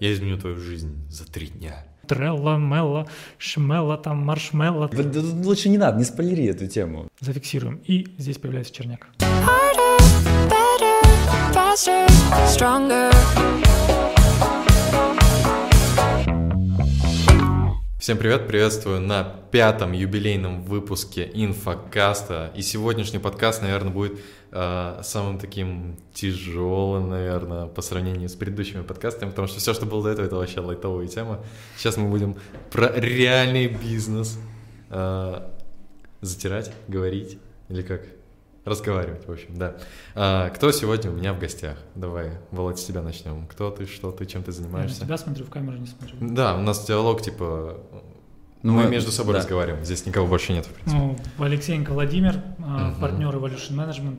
Я изменю твою жизнь за три дня. Трелла, Мелла, Шмелла, там, Маршмелла. Лучше не надо, не спойлери эту тему. Зафиксируем. И здесь появляется черняк. Harder, better, faster, stronger. Всем привет, приветствую на пятом юбилейном выпуске инфокаста. И сегодняшний подкаст, наверное, будет э, самым таким тяжелым, наверное, по сравнению с предыдущими подкастами, потому что все, что было до этого, это вообще лайтовая тема. Сейчас мы будем про реальный бизнес э, затирать, говорить или как? Разговаривать, в общем, да. А, кто сегодня у меня в гостях? Давай, Володь, с тебя начнем. Кто ты, что ты, чем ты Я на занимаешься? тебя смотрю, в камеру не смотрю. Да, у нас диалог, типа, Ну, мы мы- между собой да. разговариваем, здесь никого больше нет, в принципе. Ну, Алексеенко Владимир, Мгм. партнер Evolution Management,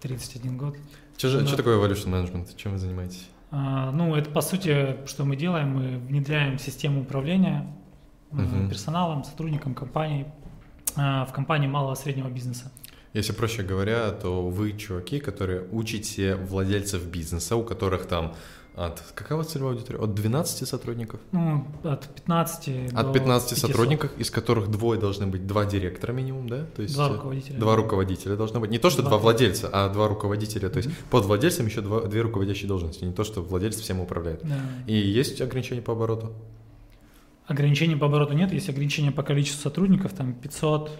31 год. Что, да. что такое evolution management? Чем вы занимаетесь? А, Ну, это по сути, что мы делаем, мы внедряем систему управления Мгм. персоналом, сотрудникам компании а, в компании малого и среднего бизнеса. Если проще говоря, то вы чуваки, которые учите владельцев бизнеса, у которых там от... Какова целевая аудитория? От 12 сотрудников? Ну, от 15 От до 15 500. сотрудников, из которых двое должны быть, два директора минимум, да? То есть Два э, руководителя. Два руководителя должно быть. Не то, что Два. два владельца, а два руководителя. То есть под владельцем еще два, две руководящие должности. Не то, что владелец всем управляет. Да. И есть ограничения по обороту? Ограничений по обороту нет, есть ограничения по количеству сотрудников, там 500.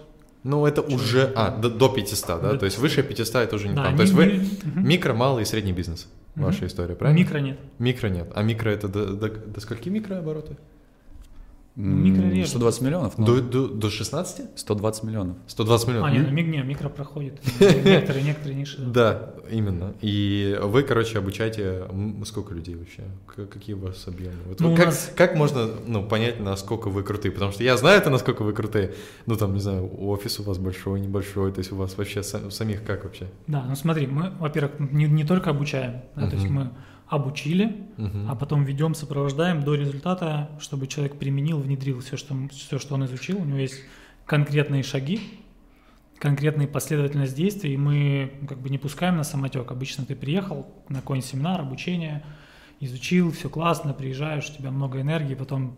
Ну, это уже... А, до, до 500, да? До То есть 500. выше 500 это уже не Да, там. ми- То есть вы микро, малый и средний бизнес. Ваша история, правильно? Микро нет. Микро нет. А микро это до, до, до скольки микрообороты? М, Микро режет. 120 миллионов? ну, До, до, до 16? 120 миллионов. 120 миллионов. А, нет, ну, миг- не, микро проходит. Некоторые, некоторые ниши. Да, именно. И вы, короче, обучаете сколько людей вообще? Какие у вас объемы? Вот Ну, как, нас- как можно ну, понять, насколько вы крутые? Потому что я знаю это, насколько вы крутые. Ну, там, не знаю, офис у вас большой, небольшой. То есть у вас вообще сам- самих как вообще? Да, ну смотри, мы, во-первых, не, не только обучаем, да, то есть мы обучили, Мгм. а потом ведем, сопровождаем до результата, чтобы человек применил, внедрил все, что, все, что он изучил. У него есть конкретные шаги, конкретная последовательность действий, и мы ну, как бы не пускаем на самотек. Обычно ты приехал на какой-нибудь семинар, обучение, изучил, все классно, приезжаешь, у тебя много энергии, потом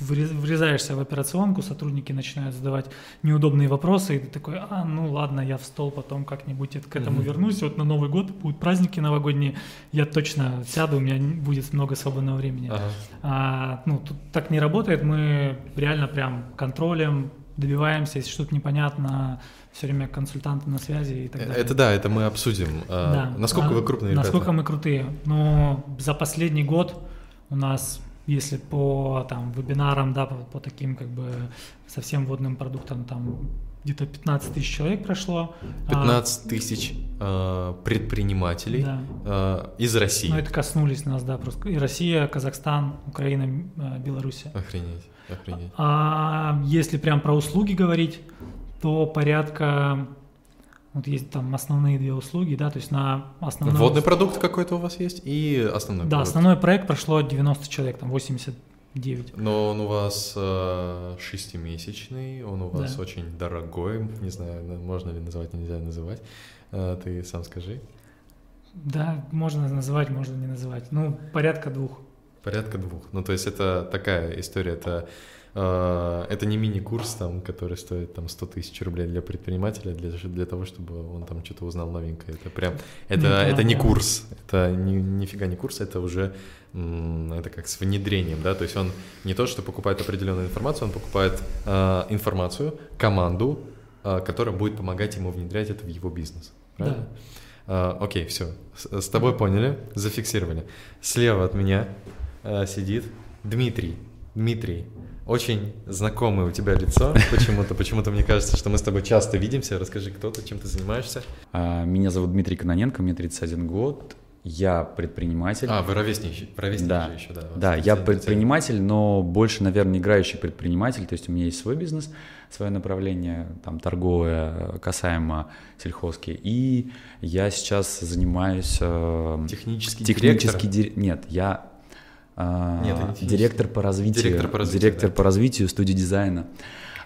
врезаешься в операционку, сотрудники начинают задавать неудобные вопросы, и ты такой, а, ну ладно, я в стол потом как-нибудь к этому вернусь, вот на Новый год будут праздники новогодние, я точно сяду, у меня будет много свободного времени. Ага. А, ну, тут так не работает, мы реально прям контролем добиваемся, если что-то непонятно, все время консультанты на связи и так далее. Это да, это мы обсудим. А, Да. Насколько А вы крупные ребята? Насколько мы крутые? Ну, за последний год у нас, если по там вебинарам, да, по, по таким как бы совсем водным продуктам, там где-то 15 тысяч человек прошло. А, 15 тысяч а, предпринимателей Да. а, из России. Ну, это коснулись нас, да, просто. И Россия, Казахстан, Украина, э, Белоруссия. Охренеть, охренеть. А если прям про услуги говорить, то порядка, вот есть там основные две услуги, да, то есть на основной... Водный продукт какой-то у вас есть и основной Да, продукт. основной проект прошло 90 человек, там 89. Но он у вас э, шестимесячный, он у вас Да. очень дорогой, не знаю, на- можно ли называть, нельзя называть. Э, ты сам скажи. Да, можно называть, можно не называть. Ну, порядка двух. Порядка двух. Ну, то есть это такая история, это, это не мини-курс, там, который стоит там 100 тысяч рублей для предпринимателя, для, для того, чтобы он там что-то узнал новенькое. Это прям, это, да, это не курс, это ни, нифига не курс, это уже, это как с внедрением, да, то есть он не то, что покупает определенную информацию, он покупает э, информацию, команду, э, которая будет помогать ему внедрять это в его бизнес. Правильно? Да. А, окей, все. С, с тобой поняли, зафиксировали. Слева от меня а, сидит Дмитрий. Дмитрий, очень знакомое у тебя лицо. Почему-то, почему-то мне кажется, что мы с тобой часто видимся. Расскажи, кто ты, чем ты занимаешься. А, Меня зовут Дмитрий Кононенко, мне 31 год. Я предприниматель. А, вы ровесники, ровесники Да. же еще, да. Да, я 31. предприниматель, но больше, наверное, играющий предприниматель. То есть у меня есть свой бизнес, свое направление, там, торговое, касаемо сельхозки. И я сейчас занимаюсь... э, Технический, технический директор. ди- Нет, я Нет, технический. директор по развитию. Директор по развитию, директор да. по развитию студии дизайна.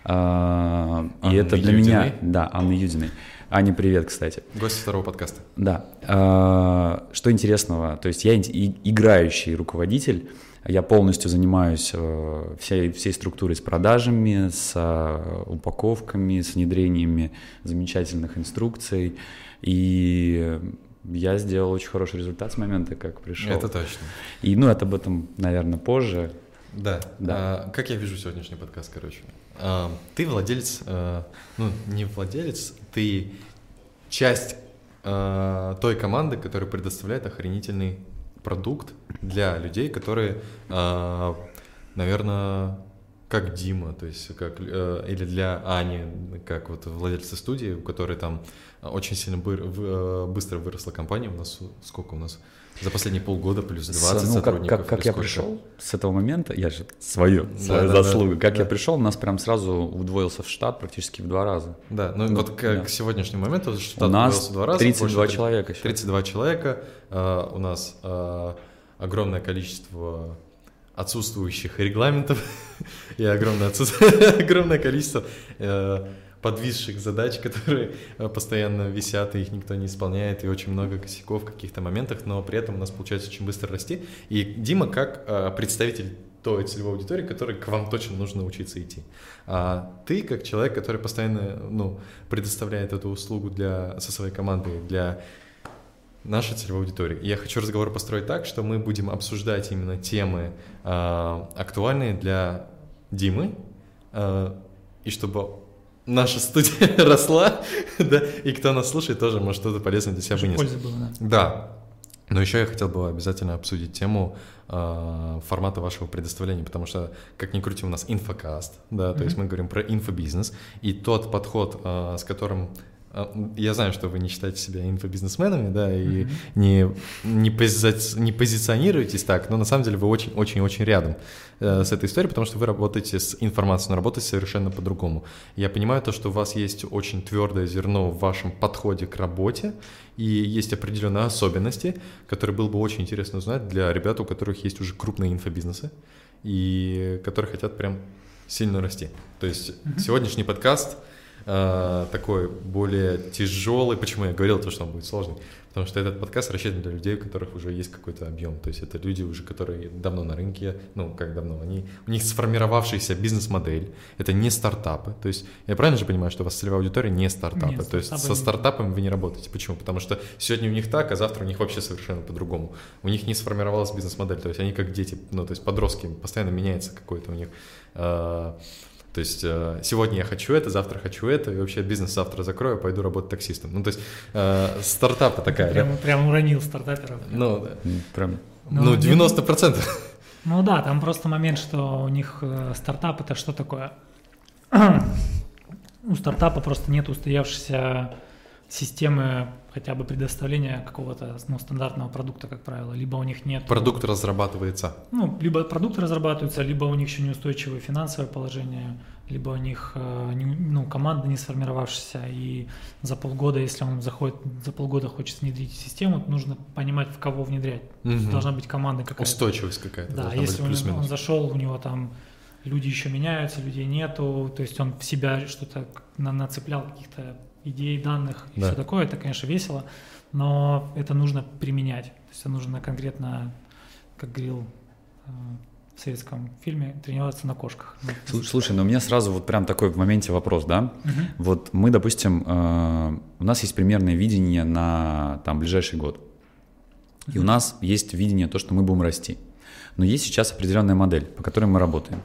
А, И Анны это для меня... Юдиной? Да, Анны Юдиной. Аня, привет, кстати. Гость второго подкаста. Да. А, Что интересного? То есть я и- играющий руководитель, я полностью занимаюсь э, всей, всей структурой с продажами, с э, упаковками, с внедрениями замечательных инструкций. И я сделал очень хороший результат с момента, как пришел. Это точно. И ну, это об этом, наверное, позже. Да. Да. А, как я вижу сегодняшний подкаст, короче. А, ты владелец, а, ну, не владелец, ты часть а, той команды, которая предоставляет охренительный продукт для людей, которые, наверное, как Дима, то есть как э, или для Ани, как вот владельца студии, у которой там очень сильно быр- в- э, быстро выросла компания. У нас сколько у нас за последние полгода плюс 20 С- ну, как, сотрудников. как, как или я пришел с этого момента, я же свою, Да, свою да, да. заслугу. Как Да. я пришел, у нас прям сразу удвоился в штат практически в два раза. Да, ну Ну, вот к, да. к сегодняшнему моменту штат у нас удвоился два раза. 32 больше человека сейчас. 32 человека. э, у нас э, огромное количество отсутствующих регламентов и огромное, огромное количество э, подвисших задач, которые э, постоянно висят, и их никто не исполняет, и очень много косяков в каких-то моментах, но при этом у нас получается очень быстро расти. И Дима как э, представитель той целевой аудитории, которой к вам точно нужно учиться идти. А ты как человек, который постоянно ну, предоставляет эту услугу для, со своей командой для нашей целевой аудитории. И Я хочу разговор построить так, что мы будем обсуждать именно темы а, актуальные для Димы, а, и чтобы наша студия росла, да, и кто нас слушает, тоже может что-то полезное для себя вынести. пользы было, да. Да. Но еще я хотел бы обязательно обсудить тему э, формата вашего предоставления, потому что, как ни крути, у нас инфокаст, да, то есть мы говорим про инфобизнес, и тот подход, э, с которым э, я знаю, что вы не считаете себя инфобизнесменами, да, и не, не, пози- не позиционируетесь так, но на самом деле вы очень-очень-очень рядом э, с этой историей, потому что вы работаете с информацией, но работаете совершенно по-другому. Я понимаю то, что у вас есть очень твердое зерно в вашем подходе к работе, и есть определенные особенности, которые было бы очень интересно узнать для ребят, у которых есть уже крупные инфобизнесы, и которые хотят прям сильно расти. То есть сегодняшний подкаст э, такой более тяжелый. Почему я говорил то, что он будет сложный? Потому что этот подкаст рассчитан для людей, у которых уже есть какой-то объем. То есть это люди уже, которые давно на рынке, ну как давно, они, у них сформировавшаяся бизнес-модель. Это не стартапы. То есть я правильно же понимаю, что у вас целевая аудитория не стартапы? Нет, то есть стартапы со стартапами вы не работаете. Почему? Потому что сегодня у них так, а завтра у них вообще совершенно по-другому. У них не сформировалась бизнес-модель. То есть они как дети, ну то есть подростки, постоянно меняется какой-то у них э, то есть э, сегодня я хочу это, завтра хочу это, и вообще бизнес завтра закрою, пойду работать таксистом. Ну, то есть э, стартапа такая, да? Прям, прям уронил стартаперов. Ну, да. М, Прям Ну, ну, не- 90%. Ну да, там просто момент, что у них э, стартап это что такое? У стартапа просто нет устоявшейся системы хотя бы предоставления какого-то ну, стандартного продукта, как правило. Либо у них нет... Продукт разрабатывается. Ну, либо продукты разрабатываются, либо у них еще неустойчивое финансовое положение, либо у них э, ну, команда не сформировавшаяся, и за полгода, если он заходит, за полгода хочет внедрить систему, нужно понимать, в кого внедрять. Мгм. Должна быть команда какая-то. Устойчивость какая-то Да, если быть он плюс-минус. зашел, у него там люди еще меняются, людей нету, то есть он в себя что-то на- нацеплял каких-то идей, данных и Да. все такое, это, конечно, весело, но это нужно применять. То есть это нужно конкретно, как говорил э, в советском фильме, тренироваться на кошках. Ну, Слу- Слушай, ну у меня сразу вот прям такой в моменте вопрос, да? Мгм. Вот мы, допустим, э, у нас есть примерное видение на там ближайший год. И у нас есть видение то, что мы будем расти. Но есть сейчас определенная модель, по которой мы работаем.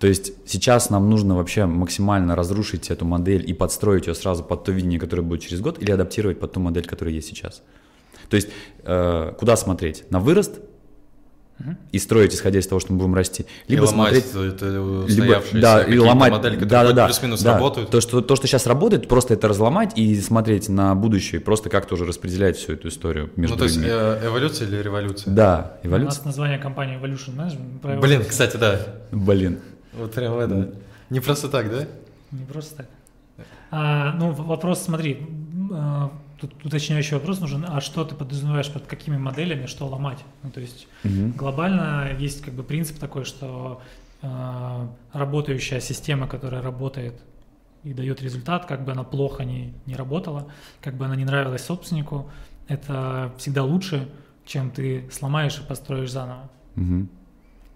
То есть сейчас нам нужно вообще максимально разрушить эту модель и подстроить ее сразу под то видение, которое будет через год, или адаптировать под ту модель, которая есть сейчас. То есть э, куда смотреть? На вырост и строить, исходя из того, что мы будем расти, либо и ломать смотреть это либо, да, и ломать, модели, которые да, да, да, плюс-минус да. работают. То что, то, что сейчас работает, просто это разломать и смотреть на будущее, просто как-то уже распределять всю эту историю между Ну, то есть людьми. э, эволюция или революция? Да, У эволюция. нас название компании Evolution Management. Блин, кстати, да. Блин. Вот прям это. Не просто так, да? Не просто так. А, ну, вопрос, смотри, а, тут уточняющий вопрос нужен, а что ты подразумеваешь под какими моделями, что ломать? Ну, то есть Мгм. глобально есть как бы принцип такой, что э, работающая система, которая работает и дает результат, как бы она плохо не, не работала, как бы она не нравилась собственнику, это всегда лучше, чем ты сломаешь и построишь заново. Мгм.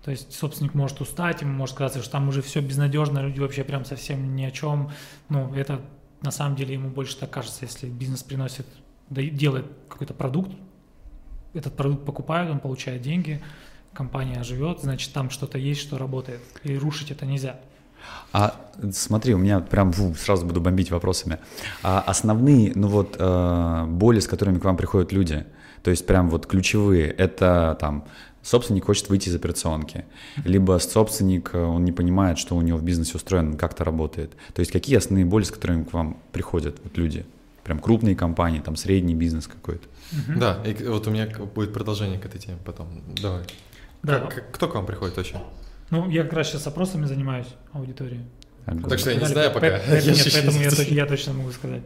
То есть собственник может устать, ему может казаться, что там уже все безнадежно, люди вообще прям совсем ни о чем. Ну, это на самом деле ему больше так кажется, если бизнес приносит, делает какой-то продукт, этот продукт покупают, он получает деньги, компания живет, значит, там что-то есть, что работает. И рушить это нельзя. А смотри, у меня прям фу, сразу буду бомбить вопросами. А основные, ну вот, э, боли, с которыми к вам приходят люди, то есть прям вот ключевые, это там собственник хочет выйти из операционки, либо собственник, э, он не понимает, что у него в бизнесе устроено, как это работает. То есть какие основные боли, с которыми к вам приходят вот люди? Прям крупные компании, там средний бизнес какой-то. Да, и вот у меня будет продолжение к этой теме потом. Давай. Да. Как- кто к вам приходит вообще? Ну, я как раз сейчас опросами занимаюсь аудитории. Огонь. Так что я не знаю по- пока. по- поэтому- Я нет, поэтому не я, я точно могу сказать.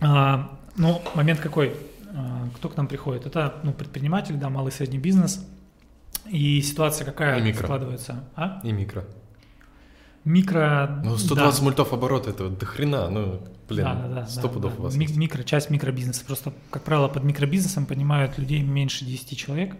А, ну, момент какой? А, кто к нам приходит? Это ну, предприниматель, да, малый и средний бизнес. И ситуация какая И микро. складывается? А? И микро. Микро. Ну, 120 мультов оборота, это до хрена, ну, блин, да, да, да, 100 да, пудов да. у вас Ми-. Микро, часть микробизнеса. Просто, как правило, под микробизнесом понимают людей меньше 10 человек.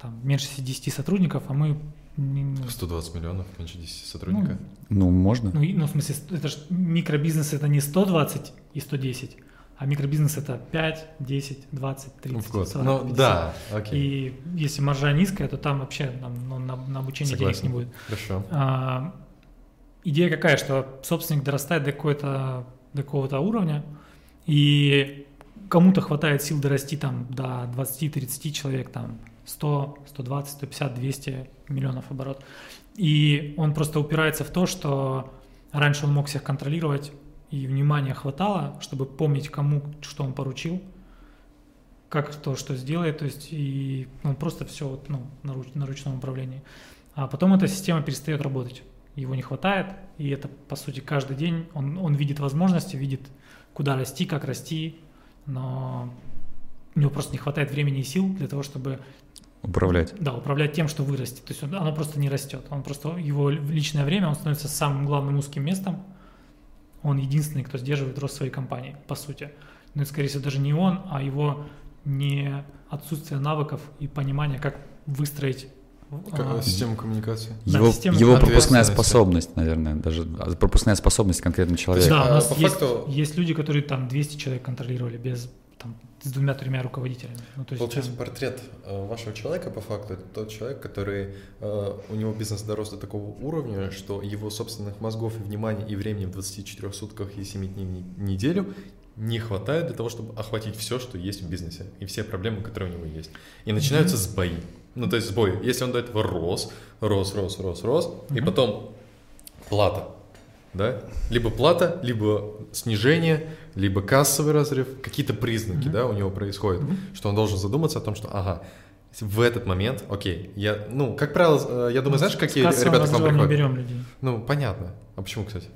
Там меньше 10 сотрудников, а мы не- ну, 120 миллионов, меньше 10 сотрудника. Ну, можно. Ну, ну, в смысле, это ж микробизнес это не 120 и 110, а микробизнес это 5, 10, 20, 30, в год. 40, Ну, 50. да, окей, И если маржа низкая, то там вообще там, ну, на, на обучение денег Согласен. не будет. хорошо. А, идея какая, что собственник дорастает до какой-то до какого-то уровня, и кому-то хватает сил дорасти там до 20-30 человек, там 100, 120, 150, 200 миллионов оборот. И он просто упирается в то, что раньше он мог всех контролировать, и внимания хватало, чтобы помнить, кому что он поручил, как кто что сделает, то есть и ну, просто все вот, ну, на, руч- на ручном управлении. А потом эта система перестает работать. Его не хватает, и это, по сути, каждый день он, он видит возможности, видит, куда расти, как расти, но у него просто не хватает времени и сил для того, чтобы Управлять. да, управлять тем, что вырастет. То есть он- оно просто не растет. Он просто его личное время, он становится самым главным узким местом. Он единственный, кто сдерживает рост своей компании, по сути. Но это, скорее всего, даже не он, а его не отсутствие навыков и понимания, как выстроить а, Система коммуникации. Да, Его, система его пропускная способность, наверное, даже а, пропускная способность конкретно человека. Да, у А, нас по есть, факту- есть люди, которые там 200 человек контролировали без там, с двумя-тремя руководителями. Ну, то есть, Получается, прям- портрет э, вашего человека, по факту, это тот человек, который, э, у него бизнес дорос до такого уровня, что его собственных мозгов и внимания и времени в 24 сутках и 7 дней в не- неделю не хватает для того, чтобы охватить все, что есть в бизнесе, и все проблемы, которые у него есть. И начинаются сбои. Ну, то есть сбои. Если он до этого рос, рос, рос, рос, рос, и Мгм. потом плата, да? Либо плата, либо снижение, либо кассовый разрыв, какие-то признаки, Мгм. да, у него происходят, Мгм. что он должен задуматься о том, что, ага, в этот момент, окей, я, ну, как правило, э, я думаю, знаешь, С какие ребята к вам разрывом не приходят? берем людей, Ну, понятно. А почему, кстати?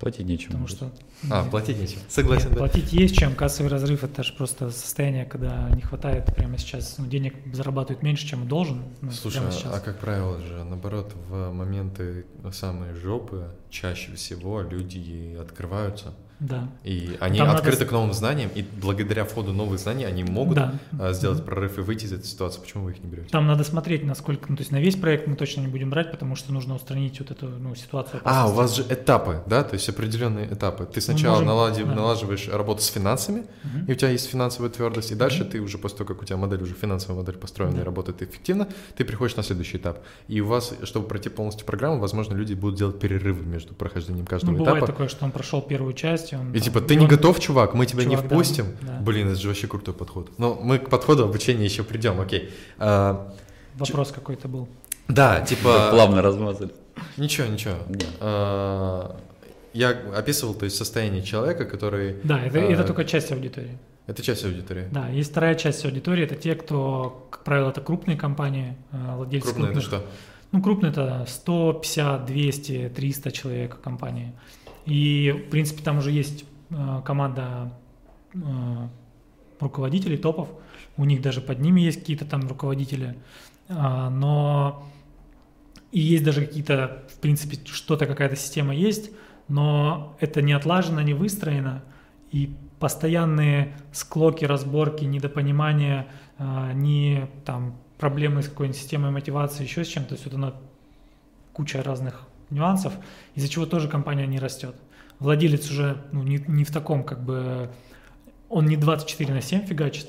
Платить нечем. потому что... А, Нет. платить нечем. Согласен, Нет, да. платить есть чем. Кассовый разрыв это же просто состояние, когда не хватает прямо сейчас, ну, денег зарабатывает меньше, чем должен. ну, Слушай, прямо а сейчас. как правило же, наоборот, в моменты самой жопы чаще всего люди открываются. Да. И они Там надо открыты с- к новым знаниям, и благодаря входу новых знаний они могут Да. а, сделать прорыв и выйти из этой ситуации. Почему вы их не берете? Там надо смотреть, насколько, ну, то есть на весь проект мы точно не будем брать, потому что нужно устранить вот эту ну, ситуацию. А, у вас же этапы, да? То есть определенные этапы. Ты сначала можем- налади- да. налаживаешь работу с финансами, Мгм. и у тебя есть финансовая твердость, и дальше Мгм. ты уже после того, как у тебя модель уже финансовая модель построена Да. и работает эффективно, ты приходишь на следующий этап. И у вас, чтобы пройти полностью программу, возможно, люди будут делать перерывы между прохождением каждого Ну, бывает этапа. такое, что он прошел первую часть, и он... И там- типа, ты и не он- готов, чувак, мы тебя не Чувак, да, впустим. да. Блин, это же вообще крутой подход. Но мы к подходу обучения еще придем, окей. А, Вопрос какой-то был. да, типа... Плавно размазали. Ничего, ничего. А, Я описывал, то есть, состояние человека, который... Да, это, а, это только часть аудитории. Это часть аудитории. Да, есть вторая часть аудитории, это те, кто, как правило, это крупные компании, э, владельцы Крупное это крупных что? Ну, крупные это 150, 200, 300 человек компании. И, в принципе, там уже есть э, команда э, руководителей, топов. У них даже под ними есть какие-то там руководители. А, но и есть даже какие-то, в принципе, что-то, какая-то система есть, но это не отлажено, не выстроено, и постоянные склоки, разборки, недопонимания, а, не там проблемы с какой-нибудь системой мотивации, еще с чем-то, то есть вот куча разных нюансов, из-за чего тоже компания не растет. Владелец уже ну, не, не в таком как бы, он не 24 на 7 фигачит,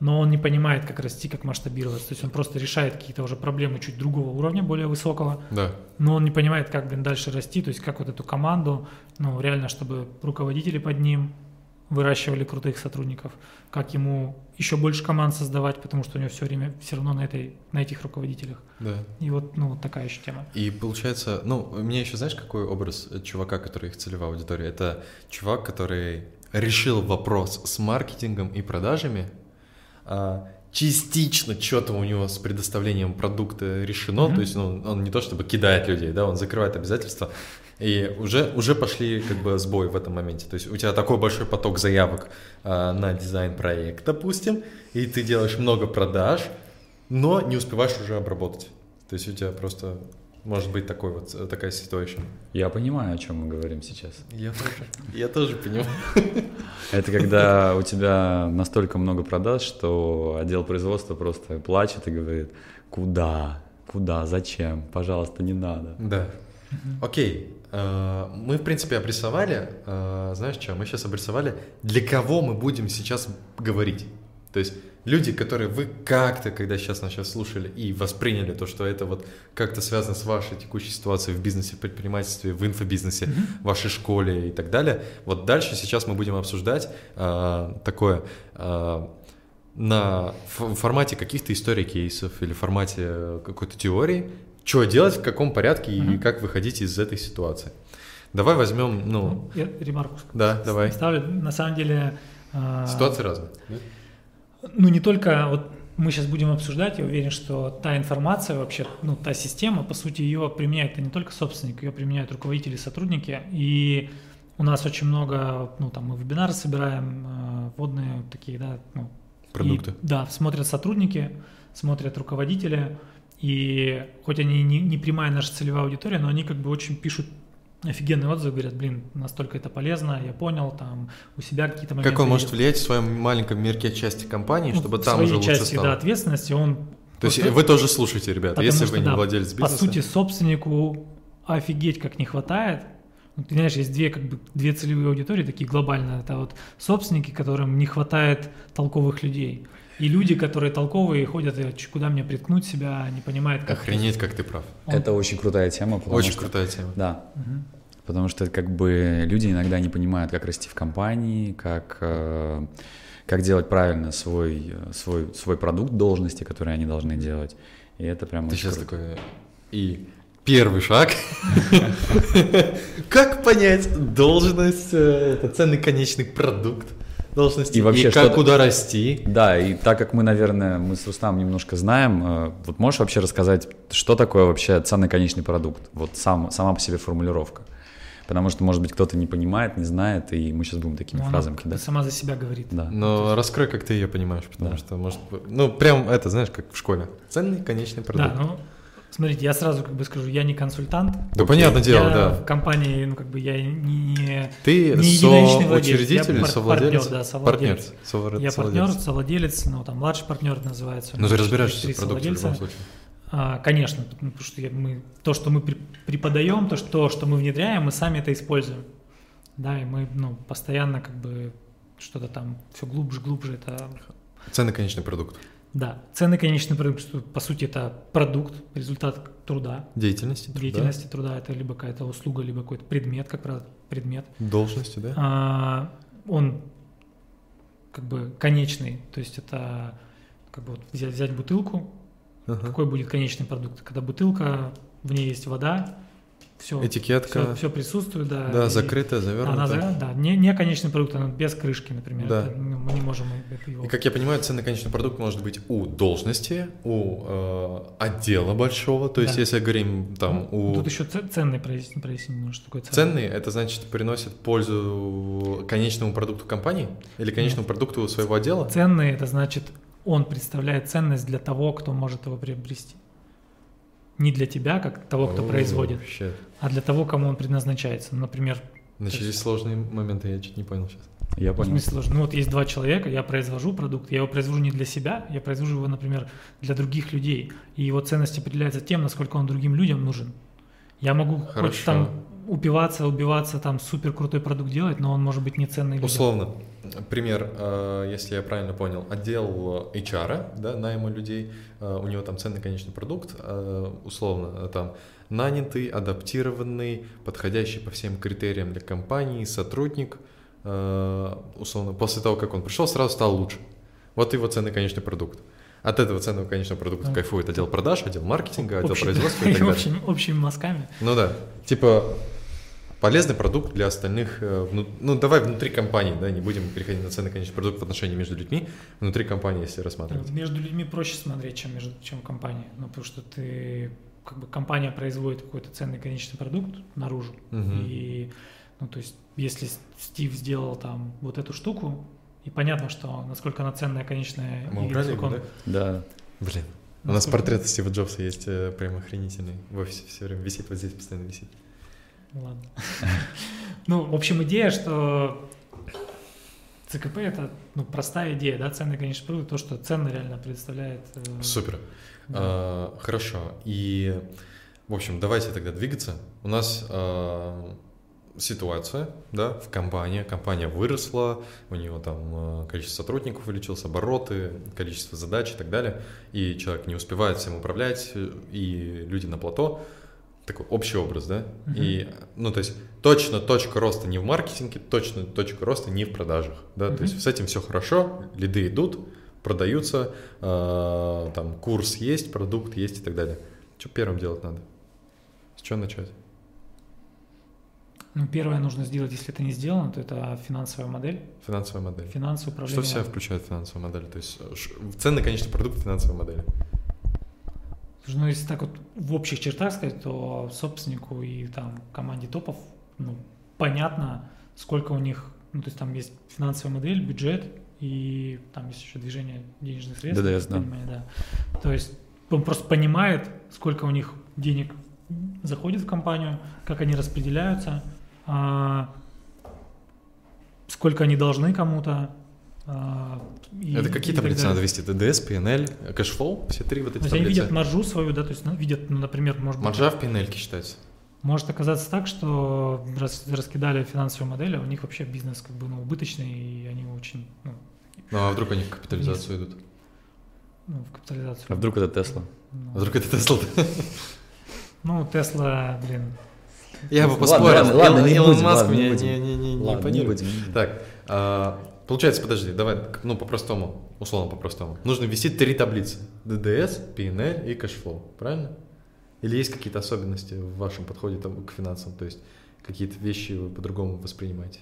но он не понимает, как расти, как масштабироваться. То есть он просто решает какие-то уже проблемы чуть другого уровня, более высокого, Да. но он не понимает, как, блин, дальше расти, то есть как вот эту команду, ну, реально, чтобы руководители под ним выращивали крутых сотрудников, как ему еще больше команд создавать, потому что у него все время все равно на, этой, на этих руководителях. Да. И вот, ну, вот такая еще тема. И получается, ну, у меня еще знаешь, какой образ чувака, который их целевая аудитория? Это чувак, который решил вопрос с маркетингом и продажами, а, частично что-то у него с предоставлением продукта решено, Мгм. то есть ну, он не то чтобы кидает людей, да, он закрывает обязательства, и уже, уже пошли как бы сбой в этом моменте. То есть у тебя такой большой поток заявок а, на дизайн-проект, допустим, и ты делаешь много продаж, но не успеваешь уже обработать. То есть у тебя просто может быть такой вот, э, такая ситуация. Я понимаю, о чем мы говорим сейчас. Я тоже, я тоже понимаю. Это когда у тебя настолько много продаж, что отдел производства просто плачет и говорит, куда, куда, зачем, пожалуйста, не надо. Да. Окей. Э, Мы, в принципе, обрисовали, э, знаешь что, мы сейчас обрисовали, для кого мы будем сейчас говорить. То есть люди, которые вы как-то, когда сейчас нас сейчас слушали и восприняли то, что это вот как-то связано с вашей текущей ситуацией в бизнесе, в предпринимательстве, в инфобизнесе, в вашей школе и так далее. Вот дальше сейчас мы будем обсуждать э, такое э, на формате каких-то историй кейсов или формате э, какой-то теории, что делать, в каком порядке и Мгм. как выходить из этой ситуации. Давай возьмем, ну, Я ремарку да, давай. Ставлю, на самом деле... а, Ситуации разные. Ну, не только вот мы сейчас будем обсуждать, я уверен, что та информация вообще, ну, та система, по сути, ее применяет не только собственник, ее применяют руководители, сотрудники, и у нас очень много, ну, там, мы вебинары собираем, э, вводные такие, да, ну, Продукты. и, да, смотрят сотрудники, смотрят руководители, и хоть они не, не прямая наша целевая аудитория, но они как бы очень пишут офигенные отзывы, говорят, блин, настолько это полезно, я понял, там у себя какие-то моменты. Как он может видел». влиять в своем маленьком мирке части компании, Ну, чтобы там уже лучше части, стало? да, ответственности он... То есть вы тоже слушаете, ребята, потому если что, вы не да, владелец По бизнеса. сути, собственнику офигеть как не хватает. Ну, Ты знаешь, есть две, как бы, две целевые аудитории, такие глобальные. Это вот собственники, которым не хватает толковых людей. И люди, которые толковые, ходят, и, «Ч- куда мне приткнуть себя, не понимают, как... Охренеть, как ты прав. Он- Это очень крутая тема. Очень что- крутая тема. Да, Мгм. потому что как бы люди иногда не понимают, как расти в компании, как, э, как делать правильно свой, э, свой, свой продукт должности, которые они должны делать. И это прям Ты очень сейчас круто. такой... И первый шаг. Как понять должность, э, это ценный конечный продукт должности, И вообще как что-то- куда расти. Да, и так как мы, наверное, мы с Рустамом немножко знаем, э, вот можешь вообще рассказать, что такое вообще ценный конечный продукт? Вот сам, сама по себе формулировка. Потому что, может быть, кто-то не понимает, не знает, и мы сейчас будем такими Ну, фразами как кидать. сама за себя говорит. Да. Но раскрой, как ты ее понимаешь, потому Да. что, может, ну, прям это, знаешь, как в школе. Ценный конечный продукт. Да, ну, смотрите, я сразу как бы скажу, я не консультант. Да, понятное дело, да. в компании, ну, как бы я не, не Ты Не единоличный владелец, соучредитель я совладелец? партнер, да, совладелец. Партнер, совра- Я партнер, совладелец. совладелец, ну там младший партнер называется. Ну, ты разбираешься в продукте в любом случае. А, конечно, потому что я- мы, то, что мы преподаем, то, что, что мы внедряем, мы сами это используем. Да, и мы ну, постоянно как бы что-то там все глубже, глубже. Это, Ценный конечный продукт. Да, ценный конечный продукт, по сути, это продукт, результат труда, Деятельности, труда, деятельности труда. Это либо какая-то услуга, либо какой-то предмет, как правило, предмет. должности, да? А, он как бы конечный, то есть это как бы вот взять, взять бутылку, Ага. какой будет конечный продукт, когда бутылка, в ней есть вода, все, Этикетка. все, присутствует, да. Да, и закрытая, Она, завернутая. за- да, не, не конечный продукт, она без крышки, например. Да. Это, ну, мы не можем это его... И как я понимаю, ценный конечный продукт может быть у должности, у э, отдела большого, то есть Да. если говорим там Ну, у Тут еще ценный проясни, проясни немножко, что такое ценный. ценный, это значит приносит пользу конечному продукту компании или конечному продукту своего отдела? Ценный, это значит, он представляет ценность для того, кто может его приобрести. Не для тебя, как того, кто О, производит, вообще. а для того, кому он предназначается. Например, Начались сложные моменты, я чуть не понял сейчас. Я в понял. смысле сложно. Ну вот есть два человека, я произвожу продукт, я его произвожу не для себя, я произвожу его, например, для других людей. И его ценность определяется тем, насколько он другим людям нужен. Я могу хоть Хорошо. там упиваться, убиваться, там супер крутой продукт делать, но он может быть не ценный людям. Условно, пример, э, если я правильно понял, отдел HR, да, найма людей, э, у него там ценный конечный продукт, э, условно, э, там нанятый, адаптированный, подходящий по всем критериям для компании, сотрудник, э, условно, после того, как он пришел, сразу стал лучше. Вот его ценный конечный продукт. От этого ценного конечного продукта Ну. кайфует отдел продаж, отдел маркетинга, отдел Общий- производства и так далее. общими, общими мазками. Ну да, типа полезный продукт для остальных, э, ну давай внутри компании, да, не будем переходить на ценный конечный продукт в отношении между людьми, внутри компании, если рассматривать. Между людьми проще смотреть, чем, между, чем компания. Ну, потому что ты, как бы компания производит какой-то ценный конечный продукт наружу. Мгм. И, ну, то есть, если Стив сделал там вот эту штуку, и понятно, что насколько она ценная, конечная, Мы и убрали его, он- да? Да. Блин. У нас насколько- портрет Стива Джобса есть э, прям охренительный. В офисе все время висит, вот здесь постоянно висит. Ладно. Ну, в общем, идея, что ЦКП это ну, простая идея, да, ценный конечный продукт, то, что ценно реально представляет. э, Супер. да. А, хорошо. И, в общем, давайте тогда двигаться. У нас а, ситуация, да, в компании. Компания выросла, у нее там а, количество сотрудников увеличилось, обороты, количество задач и так далее. И человек не успевает всем управлять, и люди на плато. Такой общий образ, да? Мгм. И, ну, то есть, точно точка роста не в маркетинге, точно точка роста не в продажах, да? Мгм. То есть, с этим все хорошо, лиды идут, продаются, э, там курс есть, продукт есть и так далее. Что первым делать надо? С чего начать? Ну, первое нужно сделать, если это не сделано, то это финансовая модель, Финансовая модель. финансовое Что управление. в себя включает финансовая модель? То есть ценный конечный продукт финансовой модели. Слушай, Ну, если так вот в общих чертах сказать, то собственнику и там команде топов, ну, понятно, сколько у них, ну, то есть там есть финансовая модель, бюджет, и там есть еще движение денежных средств. ДДС, да. понимание, да. То есть он просто понимает, сколько у них денег заходит в компанию, как они распределяются, а, сколько они должны кому-то. А, и- Это какие таблицы надо вести? ДДС, P&L, cash flow? Все три вот То эти есть они таблицы. видят маржу свою, да, то есть ну, видят, ну, например, может быть, Маржа в P&L считается. может оказаться так, что рас- раскидали финансовую модель, а у них вообще бизнес как бы ну, убыточный, и они очень ну, Ну а вдруг они в капитализацию идут? ну, в капитализацию. А вдруг это Тесла? Ну, А вдруг это Тесла? Ну, Тесла, блин, Я бы Ладно, поспорил. ладно, ладно, не Илон будем, Маск ладно, не мне будем. не, не, не, Ладно, не импонирует. будем. не будем. Так, а, получается, подожди, давай, ну, по-простому, условно по-простому. Нужно вести три таблицы. ДДС, P&L и cash flow, правильно? Или есть какие-то особенности в вашем подходе там, к финансам? То есть какие-то вещи вы по-другому воспринимаете?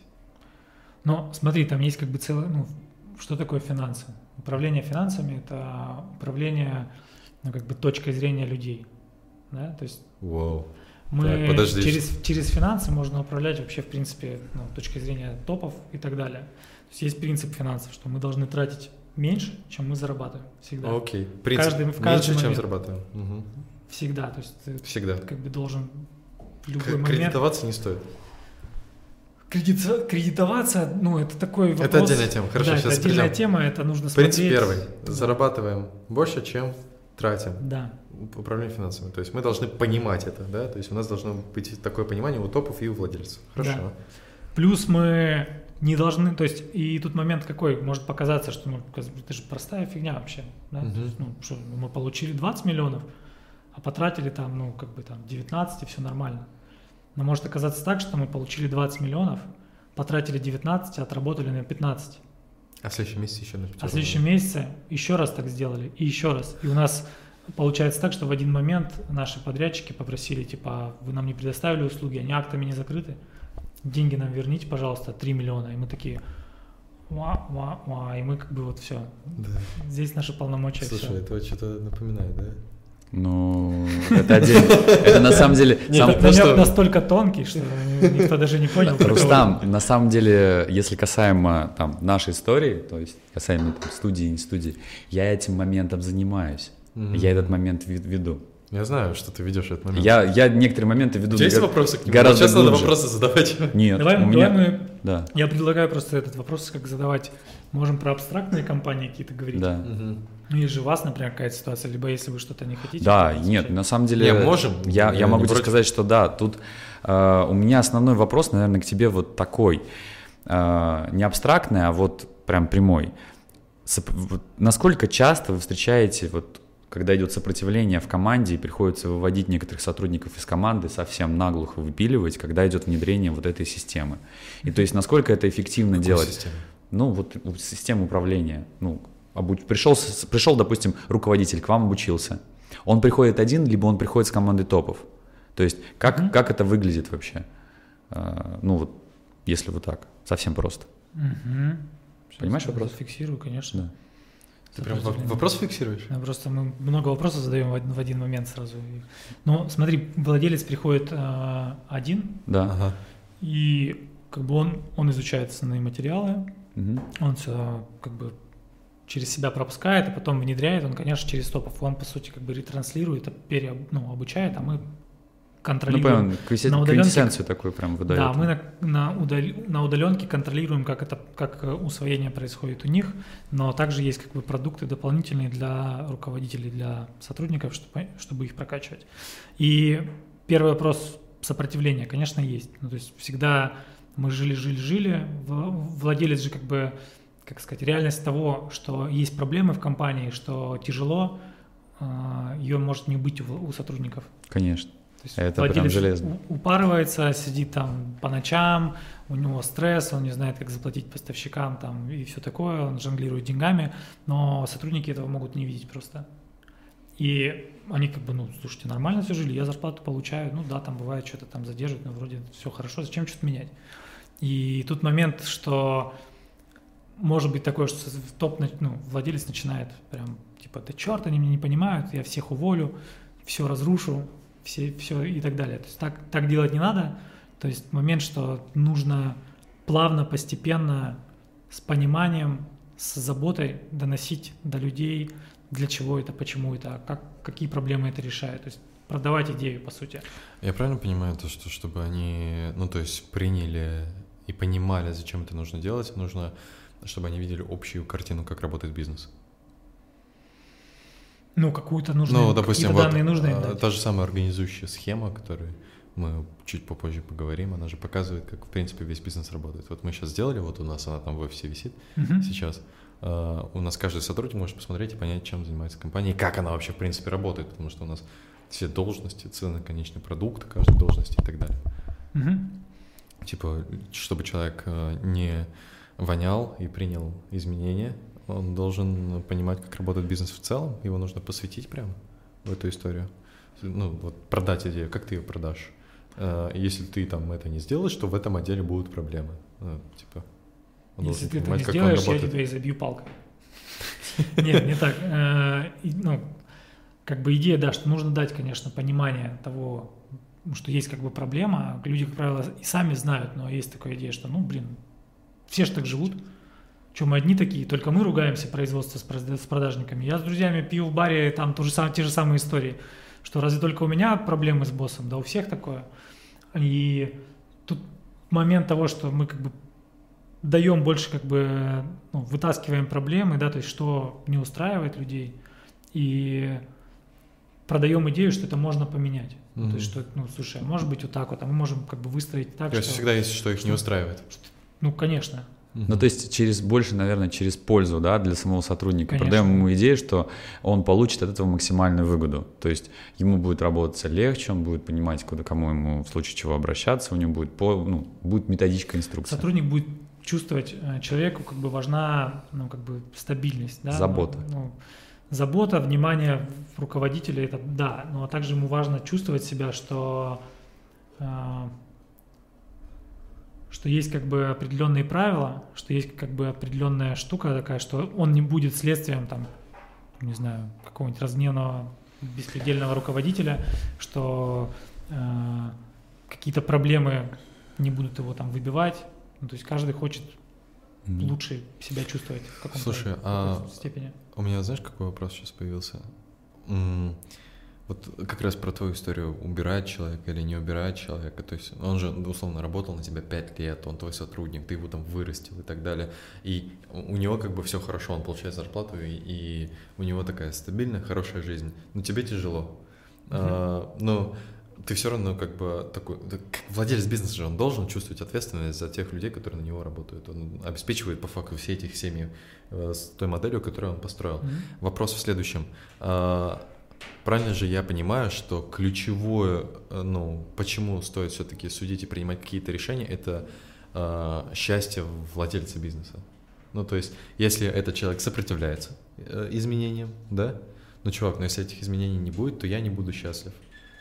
Но смотри, там есть как бы целое, ну, что такое финансы? Управление финансами – это управление, ну, как бы точкой зрения людей, да, то есть Вау. мы Так, подожди. через, через финансы можно управлять вообще, в принципе, ну, точкой зрения топов и так далее. Есть есть принцип финансов, что мы должны тратить меньше, чем мы зарабатываем, всегда. Окей. Принцип Каждый- в меньше, каждый чем момент. зарабатываем. Мгм. Всегда, то есть ты Всегда. как бы должен в любой К- момент Кредитоваться не стоит. Кредит- кредитоваться, ну это такой вопрос. Это отдельная тема. Хорошо, да, сейчас это отдельная тема, это нужно Принцип смотреть. первый. Зарабатываем больше, чем тратим. Да. Управление финансами. То есть мы должны понимать это, да? То есть у нас должно быть такое понимание у топов и у владельцев. Хорошо. Да. Плюс мы не должны, то есть и тут момент какой, может показаться, что ну, это же простая фигня вообще, да? То есть, ну, что, мы получили 20 миллионов, а потратили там, ну, как бы там 19, и все нормально. Но может оказаться так, что мы получили 20 миллионов, потратили 19, а отработали на 15. А в следующем месяце еще на А в следующем месяце еще раз так сделали, и еще раз. И у нас получается так, что в один момент наши подрядчики попросили, типа, «А вы нам не предоставили услуги, они актами не закрыты, деньги нам верните, пожалуйста, 3 миллиона. И мы такие, ва, ва, ва, и мы как бы вот все. Да. Здесь наши полномочия. Слушай, всё. это вот что-то напоминает, да? Ну, это отдельно. Это на самом деле... Нет, сам- Намек настолько тонкий, что никто даже не понял. Рустам, на самом деле, если касаемо там нашей истории, то есть касаемо там, студии, не студии, я этим моментом занимаюсь. Я этот момент веду. Я знаю, что ты ведешь этот момент. Я, я некоторые моменты веду У тебя есть гора- вопросы к нему? гораздо Сейчас надо глубже. вопросы задавать. Нет, Давай, у давай меня... мы. Да, Я предлагаю просто этот вопрос как задавать. Можем про абстрактные компании какие-то говорить. да. Мгм. Ну, есть же у вас, например, какая-то ситуация, либо если вы что-то не хотите. Да, отвечать. нет, на самом деле... Не, можем. Я, Я я могу тебе против. сказать, что да, тут э, у меня основной вопрос, наверное, к тебе вот такой. Э, не абстрактный, а вот прям прямой. Насколько часто вы встречаете, вот, когда идет сопротивление в команде и приходится выводить некоторых сотрудников из команды, совсем наглухо выпиливать, когда идет внедрение вот этой системы? И то есть насколько это эффективно Какую делать? систему? Ну, вот система управления. Ну, обу- пришел, пришел, допустим, руководитель к вам обучился. Он приходит один, либо он приходит с командой топов. То есть как, Мгм. как это выглядит вообще? А, ну, вот, если вот так, совсем просто. Сейчас Понимаешь вопрос? Фиксирую, конечно. Да. Ты прям вопрос фиксируешь? Просто мы много вопросов задаем в один, момент сразу. И- Ну, смотри, владелец приходит э, один, Да. Ага. и как бы он, он изучает основные материалы, Мгм. он все как бы через себя пропускает, а потом внедряет, он, конечно, через топов. Он, по сути, как бы ретранслирует, пере, ну, обучает, а мы контролируем. понял, квиси- на удаленке- такую прям выдает. Да, мы на, на, удал- на удаленке контролируем, как это, как э, усвоение происходит у них, но также есть как бы продукты дополнительные для руководителей, для сотрудников, чтобы, чтобы их прокачивать. И первый вопрос сопротивления, конечно, есть. Ну, то есть всегда мы жили, жили, жили, владелец же как бы, как сказать, реальность того, что есть проблемы в компании, что тяжело, ее может не быть у, у сотрудников. Конечно. То есть Это прям владелец железно. упарывается, сидит там по ночам, у него стресс, он не знает, как заплатить поставщикам там и все такое, он жонглирует деньгами, но сотрудники этого могут не видеть просто. И они как бы, ну, слушайте, нормально все жили, я зарплату получаю, ну да, там бывает что-то там задерживают, но вроде все хорошо, зачем что-то менять? И тут момент, что может быть такое, что топ, ну, владелец начинает прям, типа, да черт, они меня не понимают, я всех уволю, все разрушу, все, все и так далее. То есть так, так делать не надо. То есть момент, что нужно плавно, постепенно, с пониманием, с заботой доносить до людей, для чего это, почему это, как, какие проблемы это решает. То есть продавать идею, по сути. Я правильно понимаю то, что чтобы они, ну то есть приняли и понимали, зачем это нужно делать, нужно, чтобы они видели общую картину, как работает бизнес. Ну, какую-то нужно, ну, допустим, вот данные нужно им а, дать. та же самая организующая схема, которой мы чуть попозже поговорим, она же показывает, как, в принципе, весь бизнес работает. Вот мы сейчас сделали, вот у нас она там в офисе висит Мгм. сейчас. А, У нас каждый сотрудник может посмотреть и понять, чем занимается компания, и как она вообще, в принципе, работает, потому что у нас все должности, цены, конечный продукт каждой должности и так далее. Мгм. Типа, чтобы человек э, не вонял и принял изменения, он должен понимать, как работает бизнес в целом, его нужно посвятить прям в эту историю. Ну, вот продать идею, как ты ее продашь? Э, Если ты там это не сделаешь, то в этом отделе будут проблемы. Ну, типа, он Если ты это не сделаешь, я тебя изобью палкой. Нет, не так. Э, Ну, как бы идея, да, что нужно дать, конечно, понимание того, что есть как бы проблема. Люди, как правило, и сами знают, но есть такая идея, что, ну, блин, все же так живут. Что мы одни такие, только мы ругаемся производство с прода- с продажниками. Я с друзьями пью в баре, там то же сам- те же самые истории. Что разве только у меня проблемы с боссом? Да у всех такое. И тут момент того, что мы как бы даем больше как бы ну, вытаскиваем проблемы, да, то есть что не устраивает людей, и продаем идею, что это можно поменять. То Мгм. есть что, ну, слушай, а может быть вот так вот, а мы можем как бы выстроить так, То есть что, всегда есть, что их не что- устраивает. ну, конечно, Ну, то есть через больше, наверное, через пользу, да, для самого сотрудника. Конечно. Продаем ему идею, что он получит от этого максимальную выгоду. То есть ему будет работаться легче, он будет понимать, куда кому ему в случае чего обращаться, у него будет, по, ну, будет методичка, инструкция. сотрудник будет чувствовать, э, человеку как бы важна, ну, как бы стабильность, да. Забота. Ну, забота, внимание руководителя, это да, но также ему важно чувствовать себя, что э, что есть как бы определенные правила, что есть как бы определенная штука такая, что он не будет следствием там, не знаю, какого-нибудь разгневанного беспредельного руководителя, что э, какие-то проблемы не будут его там выбивать. Ну, то есть каждый хочет Мгм. лучше себя чувствовать в каком-то Слушай, в а степени. У меня, знаешь, какой вопрос сейчас появился? М, Вот как раз про твою историю, убирает человека или не убирает человека. То есть он же, условно, работал на тебя 5 лет, он твой сотрудник, ты его там вырастил и так далее. И у него как бы все хорошо, он получает зарплату, и, и у него такая стабильная, хорошая жизнь. Но тебе тяжело. А, но ты все равно как бы такой, как владелец бизнеса же, он должен чувствовать ответственность за тех людей, которые на него работают. Он обеспечивает по факту все эти семьи э, с той моделью, которую он построил. Мгм. Вопрос в следующем. Правильно же я понимаю, что ключевое, э, ну, почему стоит все-таки судить и принимать какие-то решения, это а, счастье владельца бизнеса. Ну, то есть, если этот человек сопротивляется э, изменениям, да, ну, чувак, но если этих изменений не будет, то я не буду счастлив.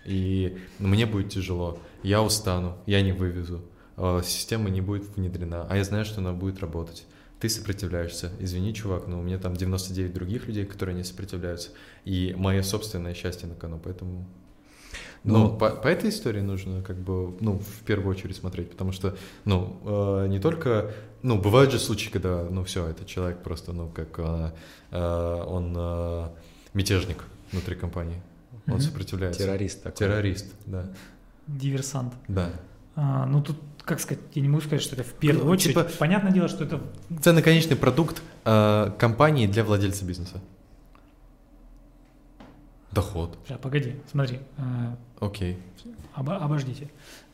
И мне будет тяжело, я устану, я не вывезу, а система не будет внедрена, а я знаю, что она будет работать. Ты сопротивляешься. Извини, чувак, но у меня там 99 других людей, которые не сопротивляются. И мое собственное счастье на кону, поэтому... Ну, Ну, по, по этой истории нужно как бы, ну, в первую очередь смотреть, потому что, ну, э, не только, ну, бывают же случаи, когда, ну, все, этот человек просто, ну, как э, э, он э, мятежник внутри компании, он сопротивляется. Террорист такой. Террорист, да, Диверсант. да. А, ну тут, как сказать, я не могу сказать, что это в первую Ну, очередь. типа- Понятное дело, что это Ценный конечный продукт э, компании для владельца бизнеса. Доход. Бля, погоди, смотри, э, Окей. обо- обождите.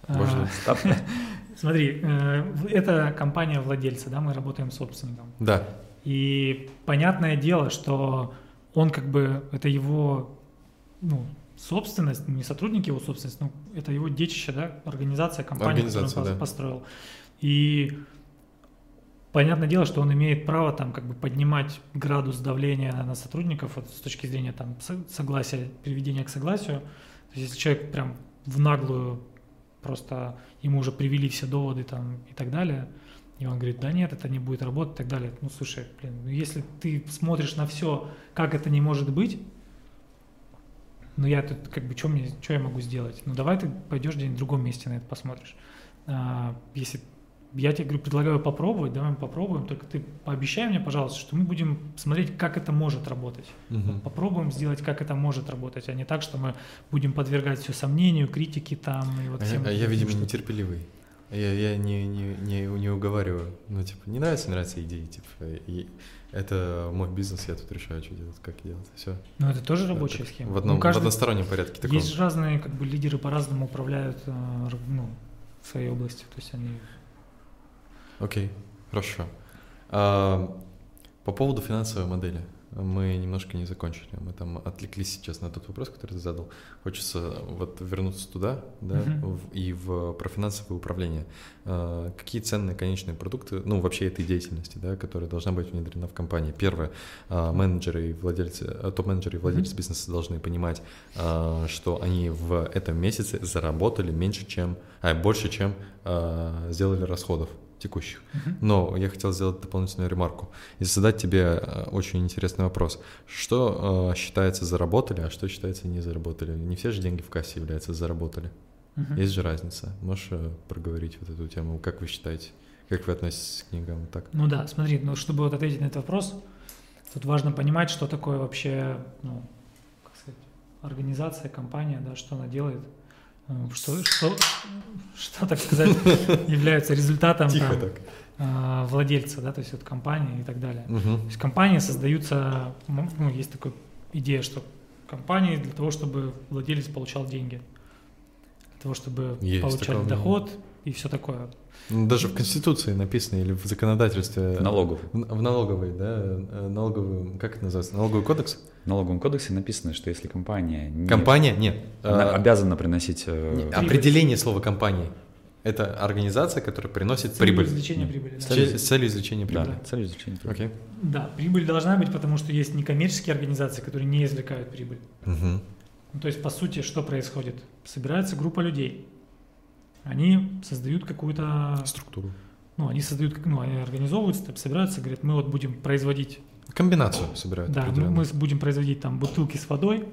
А, Можно. Смотри, э, это компания владельца, да, мы работаем с собственником. Да. И понятное дело, что он как бы, это его, ну, собственность, не сотрудник его собственность, но это его детище, да, организация, компания, которую Организация, он пос- да. построил. И понятное дело, что он имеет право там как бы поднимать градус давления на сотрудников вот, с точки зрения там со- согласия, приведения к согласию. То есть если человек прям в наглую просто ему уже привели все доводы там и так далее, и он говорит, да нет, это не будет работать и так далее. Ну, слушай, блин, ну если ты смотришь на все, как это не может быть, ну я тут как бы, что мне, что я могу сделать? Ну давай ты пойдешь где-нибудь в другом месте на это посмотришь. А, если я тебе говорю, предлагаю попробовать, давай мы попробуем, только ты пообещай мне, пожалуйста, что мы будем смотреть, как это может работать. Мгм. Попробуем сделать, как это может работать, а не так, что мы будем подвергать все сомнению, критике там и вот А всем. а я, видимо, штукам. нетерпеливый. Я, я не, не, не, не уговариваю. Ну, типа, не нравится, нравится идеи. Типа, и это мой бизнес, я тут решаю, что делать, как делать. Все. Ну, это тоже рабочая схема. В, одном, Ну, каждый- в одностороннем порядке таком. Есть разные как бы лидеры по-разному управляют э, ну, в своей области. То есть они Окей, хорошо. А, по поводу финансовой модели. Мы немножко не закончили. Мы там отвлеклись сейчас на тот вопрос, который ты задал. Хочется вот вернуться туда, да, Мгм. в- и в про финансовое управление. А, какие ценные конечные продукты, ну, вообще этой деятельности, да, которая должна быть внедрена в компании? Первое, а, менеджеры и владельцы, а, топ-менеджеры и владельцы Мгм. бизнеса должны понимать, а, что они в этом месяце заработали меньше, чем, а, больше, чем а, сделали расходов текущих. Но я хотел сделать дополнительную ремарку и задать тебе э, очень интересный вопрос. Что э, считается заработали, а что считается не заработали? Не все же деньги в кассе являются заработали. Мгм. Есть же разница. Можешь э, проговорить вот эту тему? Как вы считаете? Как вы относитесь к книгам? Вот Так. Ну да, смотри, ну чтобы вот ответить на этот вопрос, тут важно понимать, что такое вообще, ну, как сказать, организация, компания, да, что она делает, что, что, что, так сказать, является результатом там, так. а, владельца, да, то есть вот компании и так далее. То Мгм. есть компании создаются, ну, есть такая идея, что компании для того, чтобы владелец получал деньги, для того, чтобы Есть получать мнение. доход и все такое. Ну, Даже в Конституции написано или в законодательстве. Налогов. В, в налоговой, да? э, Налоговый, как это называется? Налоговый кодекс? В налоговом кодексе написано, что если компания не- Компания? Нет. она э, обязана приносить... э, Не. Определение слова компании. Это организация, которая приносит Целью прибыль. извлечения прибыли. да. С целью- С целью извлечения Да, прибыли. цель извлечения прибыли. Окей. Да, прибыль должна быть, потому что есть некоммерческие организации, которые не извлекают прибыль. Мгм. Ну, то есть, по сути, что происходит? Собирается группа людей. Они создают какую-то... Структуру. Ну, они создают, ну, они организовываются, собираются, говорят, мы вот будем производить... Комбинацию собирают. Да, мы, будем производить там бутылки с водой,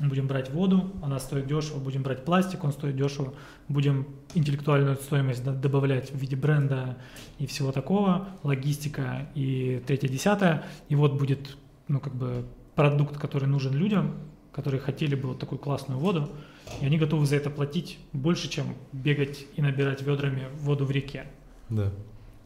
будем брать воду, она стоит дешево, будем брать пластик, он стоит дешево, будем интеллектуальную стоимость до- добавлять в виде бренда и всего такого, логистика и третье, десятое, и вот будет, ну, как бы продукт, который нужен людям, которые хотели бы вот такую классную воду, и они готовы за это платить больше, чем бегать и набирать ведрами воду в реке. Да.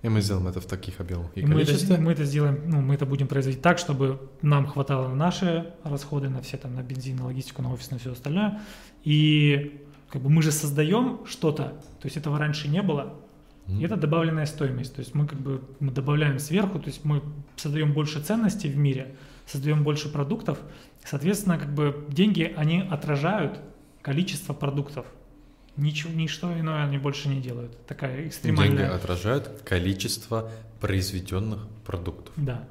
И мы сделаем это в таких объемах и, И мы это, мы это сделаем, ну, мы это будем производить так, чтобы нам хватало на наши расходы, на все там, на бензин, на логистику, на офис, на все остальное. И как бы мы же создаем что-то, то есть этого раньше не было, Мгм. и это добавленная стоимость. То есть мы как бы мы добавляем сверху, то есть мы создаем больше ценностей в мире, создаем больше продуктов. Соответственно, как бы деньги, они отражают количество продуктов. Ничего, ничто иное они больше не делают. Такая Деньги экстремальная... отражают количество произведенных продуктов, Да.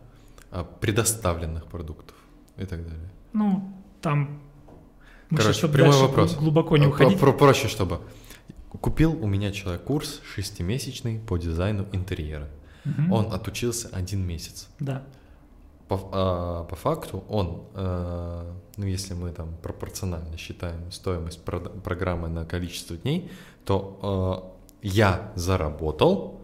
а, предоставленных продуктов и так далее. Ну, там... мы Короче, щас, чтоб прямой вопрос. Глубоко не А, уходить. про- про- проще, чтобы. Купил у меня человек курс шестимесячный по дизайну интерьера. Мгм. Он отучился один месяц. Да. По, а, по факту он, э, ну если мы там пропорционально считаем стоимость прод- программы на количество дней, то э, я заработал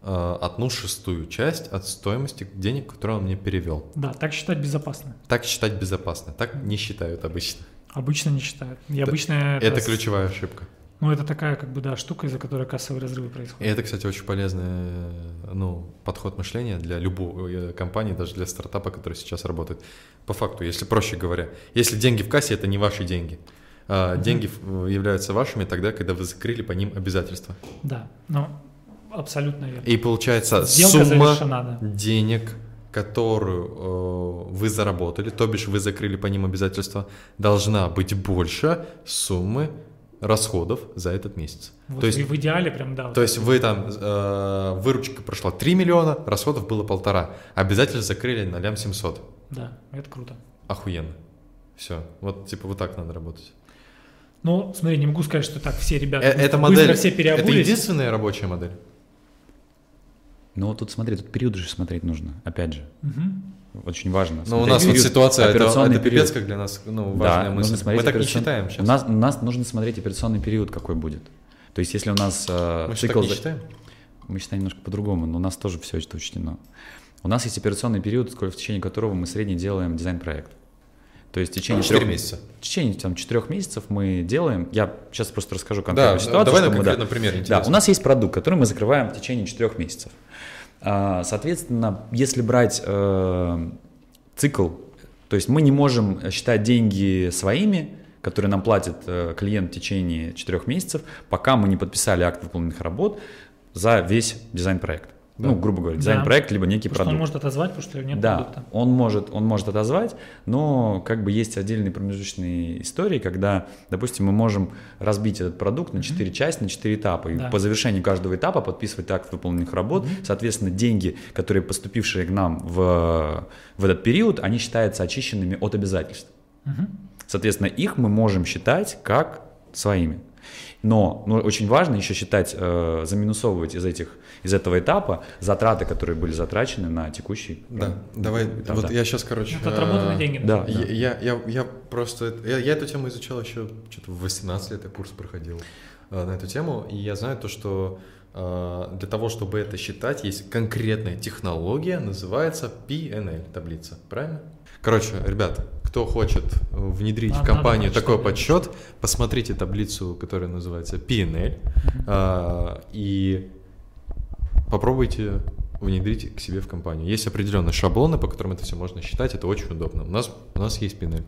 э, одну шестую часть от стоимости денег, которую он мне перевел. Да, так считать безопасно. Так считать безопасно, так не считают обычно. Обычно не считают. И Да, обычно Это с- ключевая ошибка. Ну, это такая, как бы, да, штука, из-за которой кассовые разрывы И происходят. это, кстати, очень полезный э, ну, подход мышления для любой э, компании, даже для стартапа, который сейчас работает. По факту, если проще говоря, если деньги в кассе, это не ваши деньги. А Мгм. Деньги в- являются вашими тогда, когда вы закрыли по ним обязательства. Да, ну, абсолютно верно. И получается Сделка сумма завершена, да. денег, которую э, вы заработали, то бишь вы закрыли по ним обязательства, должна быть больше суммы расходов за этот месяц. Вот то есть в идеале прям, да. вот То есть вы там, э, выручка прошла 3 миллиона, расходов было полтора. Обязательно закрыли на лям 700. Да, это круто. Охуенно. Все. Вот типа вот так надо работать. Ну, смотри, не могу сказать, что так все ребята Э, эта быстро модель, все это переобулись. единственная рабочая модель? Ну, вот тут смотри, тут периоды же смотреть нужно, опять же. Мгм. Очень важно. Но у смотреть нас вот ситуация, это, операционный это пипец, как для нас ну, Да, важная мысль. нужно смотреть Мы так не операцион- считаем сейчас. У нас, у нас нужно смотреть операционный период, какой будет. То есть, если у нас э, Мы цикл... так не считаем. Мы считаем немножко по-другому, но у нас тоже все это учтено. У нас есть операционный период, сколько- в течение которого мы средний делаем дизайн-проект. То есть в течение Четыре трех месяца. В течение там, четырех месяцев мы делаем. Я сейчас просто расскажу Да, конкретную ситуацию. давай на мы, да. конкретном примере. Да, у нас есть продукт, который мы закрываем в течение четырех месяцев. А, Соответственно, если брать э, цикл, то есть мы не можем считать деньги своими, которые нам платит э, клиент в течение четырех месяцев, пока мы не подписали акт выполненных работ за весь дизайн-проект. Да. Ну, грубо говоря, Да. дизайн-проект, либо некий Потому что он продукт. может отозвать, потому что нет Да, продукта. он может, он может отозвать, но как бы есть отдельные промежуточные истории, когда, допустим, мы можем разбить этот продукт на четыре части, на четыре этапа, и Да. по завершении каждого этапа подписывать акт выполненных работ. Соответственно, деньги, которые поступившие к нам в, в этот период, они считаются очищенными от обязательств. Мгм. Соответственно, их мы можем считать как своими. Но ну, очень важно еще считать, э, заминусовывать из, этих, из этого этапа затраты, которые были затрачены на текущий Да, ну, давай, этап, вот да. я сейчас, короче... Это отработанные э, деньги. Да, Я, я, я, я просто... Я, я эту тему изучал еще что-то в 18 лет, я курс проходил э, на эту тему, и я знаю то, что э, для того, чтобы это считать, есть конкретная технология, называется PNL таблица, правильно? Короче, ребят, кто хочет внедрить Надо- в компанию надо такой подсчет, посмотрите таблицу, которая называется P&L, э, и попробуйте внедрить к себе в компанию. Есть определенные шаблоны, по которым это все можно считать, это очень удобно. У нас, у нас есть P&L.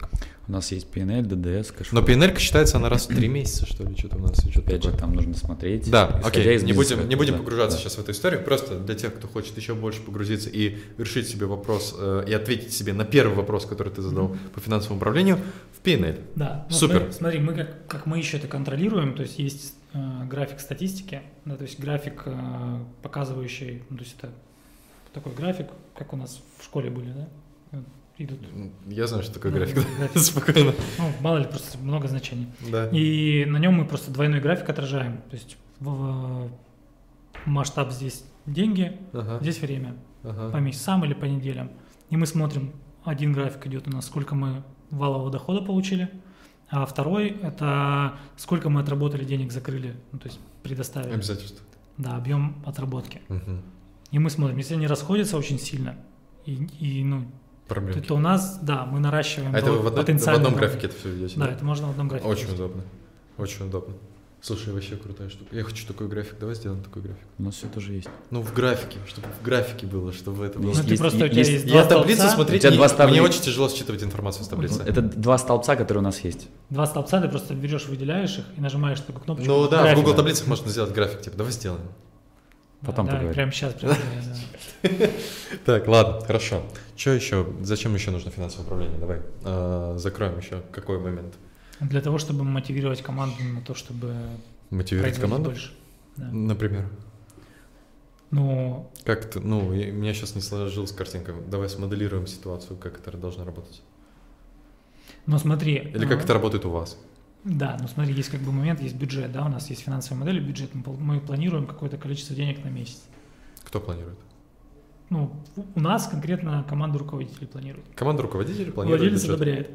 У нас есть P&L, ДДС, cash flow. Но P&L считается она раз в три месяца, что ли, что-то у нас. Что-то Опять же, такое. там нужно смотреть. Да, окей, не будем, не будем Да, погружаться да. сейчас в эту историю, просто для тех, кто хочет еще больше погрузиться и решить себе вопрос э, и ответить себе на первый вопрос, который ты задал по финансовому управлению, в PNL. Да. Ну, Супер. Смотри, смотри, мы как, как мы еще это контролируем, то есть есть график статистики, да, то есть график, э, показывающий, ну, то есть это такой график, как у нас в школе были, да, идут. Я знаю, что такое Ну, график. график. Спокойно. Ну, мало ли, просто много значений. Да. И на нем мы просто двойной график отражаем. То есть в- масштаб здесь деньги, Ага, здесь время. ага. По месяцам или по неделям. И мы смотрим, один график идет у нас, сколько мы валового дохода получили, а второй – это сколько мы отработали денег, закрыли, ну, то есть предоставили. Обязательства. Да, объем отработки. Мгм. И мы смотрим, если они расходятся очень сильно, и, и, ну, Проблемки. Это у нас, да, мы наращиваем А это в, одном- в одном графике это все ведете? Да, это можно в одном графике. Очень удобно. Очень удобно. Слушай, вообще крутая штука. Я хочу такой график. Давай сделаем такой график. У нас все тоже есть. Ну, в графике, чтобы в графике было, чтобы это было. Есть- Ну, ты просто, у тебя есть- есть Я два таблицу столбца, смотреть, У тебя не- два столбца. мне очень тяжело считывать информацию с таблицы. Это два столбца, которые у нас есть. два столбца, ты просто берешь, выделяешь их и нажимаешь такую кнопочку. Ну да, в график. Google таблицах можно сделать график, типа, давай сделаем. Потом да, поговорим. Прямо сейчас. Прямо. Так, ладно, хорошо. Что еще? Зачем еще нужно финансовое управление? Давай а, закроем еще. Какой момент? Для того, чтобы мотивировать команду на то, чтобы Мотивировать команду? больше. Да. Например. Ну, Как ты, ну, я- у меня сейчас не сложилась картинка. Давай смоделируем ситуацию, как это должно работать. ну смотри. Или как а, это работает у вас. Да, ну смотри, есть как бы момент, есть бюджет, да, у нас есть финансовая модель, бюджет, мы, мы планируем какое-то количество денег на месяц. Кто планирует? Ну, у- у нас конкретно команда руководителей планирует. Команда руководителей планирует Владелец бюджет? одобряет.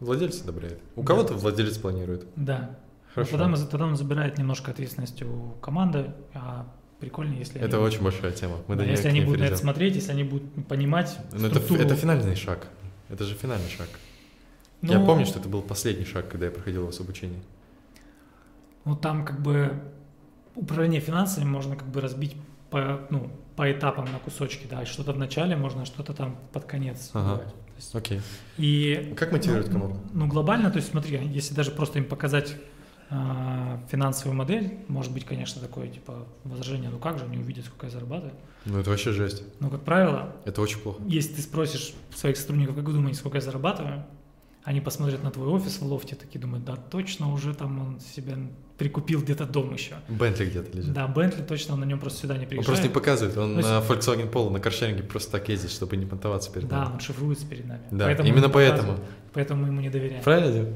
Владелец одобряет. У Да. кого-то владелец планирует. Да. Хорошо. Тогда, мы, тогда он забирает немножко ответственности у команды, а прикольно, если Это они, очень большая тема. Мы да, если они будут на это смотреть, если они будут понимать это, ф- структуру. это финальный шаг. Это же финальный шаг. Ну, Я помню, что это был последний шаг, когда я проходил у вас обучение. Ну, там как бы управление финансами можно как бы разбить по, ну, по этапам на кусочки, да, что-то в начале можно, что-то там под конец. Ага. делать. Есть- Окей. И Как мотивировать ну, команду? Ну, глобально, то есть смотри, если даже просто им показать а, финансовую модель, может быть, конечно, такое, типа, возражение, ну как же, они увидят, сколько я зарабатываю. Ну, это вообще жесть. Но, как правило, Это очень плохо. если ты спросишь своих сотрудников, как вы думаете, сколько я зарабатываю, они посмотрят на твой офис в лофте, такие думают, да, точно уже там он себе прикупил где-то дом еще. Бентли где-то лежит. Да, Бентли точно он на нем просто сюда не Он приезжает. просто не показывает. Он есть- на Volkswagen Polo, на каршеринге просто так ездит, чтобы не понтоваться перед Да, нами. он шифруется перед нами. Да, Поэтому именно поэтому. Поэтому мы ему не доверяем. Правильно?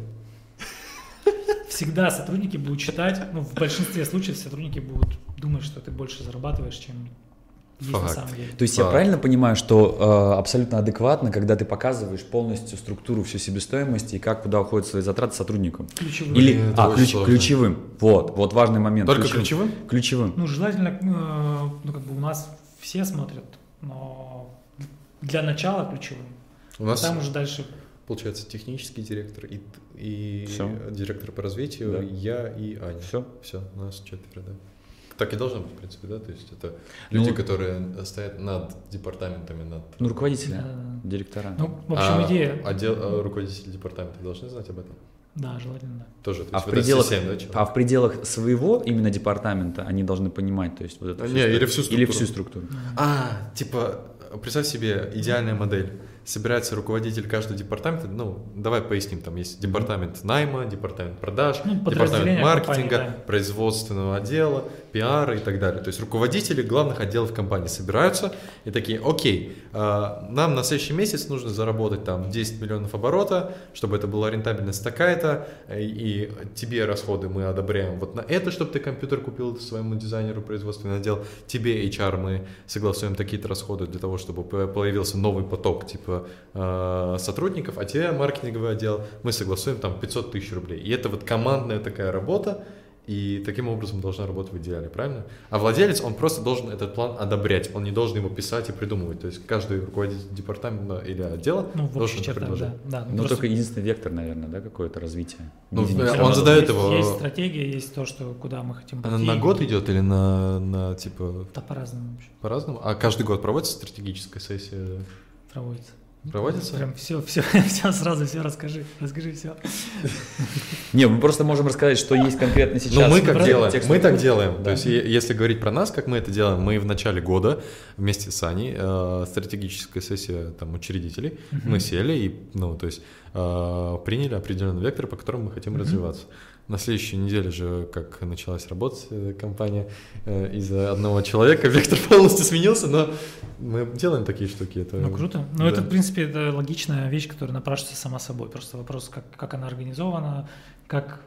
Всегда сотрудники будут считать, ну, в большинстве случаев сотрудники будут думать, что ты больше зарабатываешь, чем есть на Факт. самом деле. То есть я Факт. правильно понимаю, что э, абсолютно адекватно, когда ты показываешь полностью структуру всю себестоимости и как куда уходят свои затраты сотрудникам? Ключевые. Или это а, ключ- сложно. ключевым. Вот, вот важный момент. Только ключевым? Ключевым. Ну, желательно, э, ну, как бы у нас все смотрят, но для начала ключевым. У нас, Там уже дальше получается, технический директор и, и директор по развитию, Да. я и Аня. Все. Все, у нас четверо, да. Так и должно быть, в принципе, да? То есть это Ну, люди, которые стоят над департаментами, над... Ну, руководители, Да. директора. Ну, в общем, а, идея. Отдел, а руководители департамента должны знать об этом? Да, желательно, да. Тоже, то А в пределах- CCM, да, человек? А в пределах своего именно департамента они должны понимать, то есть вот это А, не, или всю Или структуру. всю структуру. А, типа, представь себе идеальная модель. Собирается руководитель каждого департамента, ну, давай поясним, там есть департамент найма, департамент продаж, Ну, департамент маркетинга, компании, да. производственного отдела, пиара и так далее. То есть руководители главных отделов компании собираются и такие, окей, а, нам на следующий месяц нужно заработать там 10 миллионов оборота, чтобы это была рентабельность такая-то, и, тебе расходы мы одобряем вот на это, чтобы ты компьютер купил своему дизайнеру производственный отдел, тебе HR мы согласуем такие-то расходы для того, чтобы по- появился новый поток типа э, сотрудников, а тебе маркетинговый отдел мы согласуем там 500 тысяч рублей. И это вот командная такая работа, и таким образом должна работать в идеале, правильно? А владелец, он просто должен этот план одобрять, он не должен его писать и придумывать. То есть каждый руководитель департамента или отдела Ну, в должен это предложить. да. да. Ну, просто только единственный вектор, наверное, да, какое-то развитие. Ну, он задает есть- его- Есть стратегия, есть то, что куда мы хотим Она на год идет или на, на типа Да, по-разному вообще по-разному? А каждый год проводится стратегическая сессия? проводится. Проводится? Прям все, все, все сразу все расскажи, расскажи все. Не, мы просто можем рассказать, что есть конкретно сейчас. Ну, мы как делаем? Мы так делаем. То есть, если говорить про нас, как мы это делаем, мы в начале года вместе с Аней, э, стратегическая сессия там учредителей, мы сели и, ну, то есть, э, приняли определенный вектор, по которому мы хотим развиваться. На следующей неделе же, как началась работать э, компания, э, из-за одного человека вектор полностью сменился, но мы делаем такие штуки. Это, Ну, круто. Ну, да. это, в принципе, это логичная вещь, которая напрашивается сама собой. Просто вопрос, как, как она организована, как,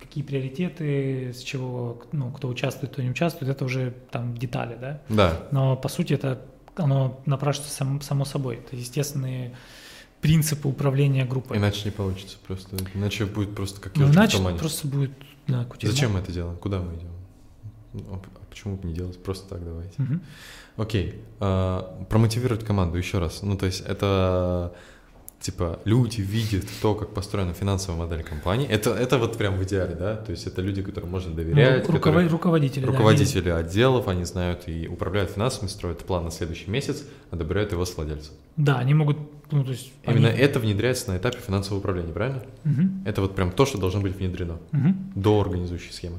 какие приоритеты, с чего, ну, кто участвует, кто не участвует, это уже там детали, да? Да, Но, по сути, это оно напрашивается сам- само собой. Это естественные принципы управления группой. иначе не получится просто. Иначе будет просто как Ну, иначе просто будет, да, кутерьма. Зачем мы это делаем? Куда мы идем? Ну, оп- Почему бы не делать? Просто так давайте. Мгм. Окей. а, промотивировать команду еще раз. Ну, то есть это типа люди видят то, как построена финансовая модель компании. Это, это вот прям в идеале, да? То есть это люди, которым можно доверять, Ну, руковод- которые- руководители. да, руководители отделов, они знают и управляют финансами, строят план на следующий месяц, одобряют его с владельцем. да, они могут, ну, то есть... Именно они- это внедряется на этапе финансового управления, правильно? Мгм, Это вот прям то, что должно быть внедрено мгм. до организующей схемы.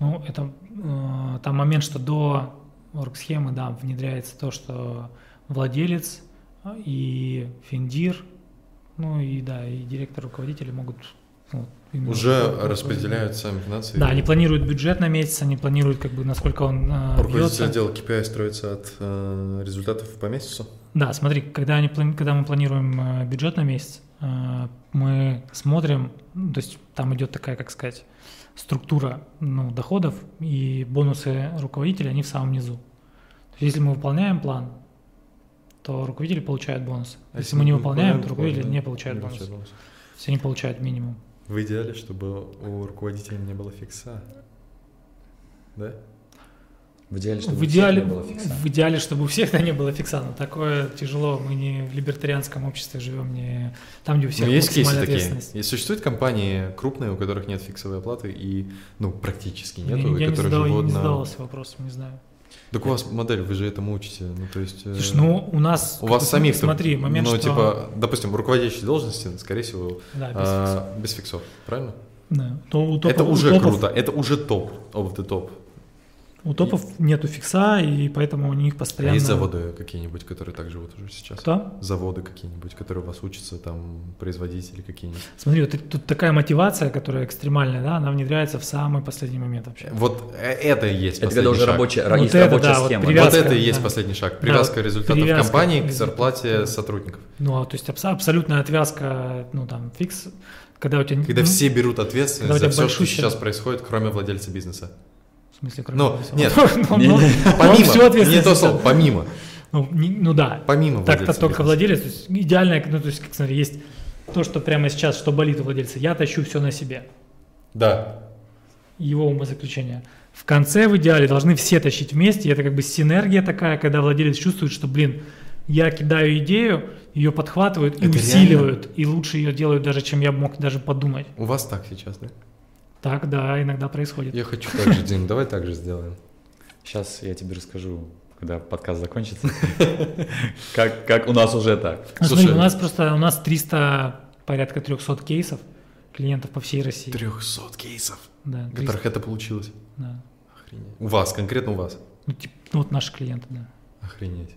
Ну, это э, там момент, что до оргсхемы, да, внедряется то, что владелец и финдир, ну и да, и директор, руководители могут ну, Уже руководить. распределяют сами финансы. Да, они планируют бюджет на месяц, они планируют, как бы, насколько он э, Руководитель бьется. отдела KPI строится от э, результатов по месяцу. Да, смотри, когда, они, плани- когда мы планируем э, бюджет на месяц, э, мы смотрим, ну, то есть там идет такая, как сказать, структура ну, доходов и бонусы руководителя, они в самом низу. То есть если мы выполняем план, то руководители получают бонусы. А если мы не выполняем, то руководители не получают бонусы. То есть они получают минимум. В идеале, чтобы у руководителя не было фикса. Да? В идеале, чтобы В у всех идеале, не было фикса. в идеале, чтобы у всех да, не было фикса, но такое тяжело. Мы не в либертарианском обществе живем, не там, где у всех Но есть кейсы такие. И существуют компании крупные, у которых нет фиксовой оплаты и, ну, практически Я, нету, и я не, которые задал, я живут не на... задавался вопросом, не знаю. Так у вас модель, вы же этому учите, ну, то есть... э, Слушай, ну у нас... У вас самих, Смотри, момент, ну, что... типа, допустим, руководящие должности, скорее всего, Да, без а, без фиксов, правильно? Да. То у топов- это у уже топов- круто, это уже топ, of the top. У топов нету фикса, и поэтому у них А постоянно... есть заводы какие-нибудь, которые так живут уже сейчас? Кто? Заводы какие-нибудь, которые у вас учатся, там, производители какие-нибудь? Смотри, вот тут такая мотивация, которая экстремальная, да, она внедряется в самый последний момент вообще. Вот э, это и есть Это последний когда уже шаг. рабочая, Вот есть это рабочая да, вот схема. привязка. Вот это и есть да. последний шаг. Привязка Да, результатов привязка компании к зарплате да. сотрудников. Ну, а, то есть абс- абсолютная отвязка, ну, там, фикс, когда у тебя... Когда ну, все берут ответственность за все, что большущая- сейчас происходит, кроме владельца бизнеса. В смысле, кроме Ну, веса. нет, Ну, не- ну, не- он Помимо, всю не ответственность то несет. слово, помимо. Ну, не- ну да, Помимо Так-то только владелец, то есть идеальная, ну, то есть, как смотри, есть то, что прямо сейчас, что болит у владельца, я тащу все на себе, Да. его умозаключение. В конце, в идеале, должны все тащить вместе, и это как бы синергия такая, когда владелец чувствует, что, блин, я кидаю идею, ее подхватывают и Это усиливают, и лучше ее делают даже, чем я мог даже подумать. У вас так сейчас, да? Так, да, иногда происходит. Я хочу так же, Дим, давай так же сделаем. Сейчас я тебе расскажу, когда подкаст закончится, как, как у нас уже так. Ну, Слушай, смотри, у нас просто, у нас 300, порядка 300 кейсов клиентов по всей России. 300 кейсов, Да, в 300, которых это получилось. да. Охренеть. У вас, конкретно у вас. Ну, типа, ну, вот наши клиенты, да. Охренеть.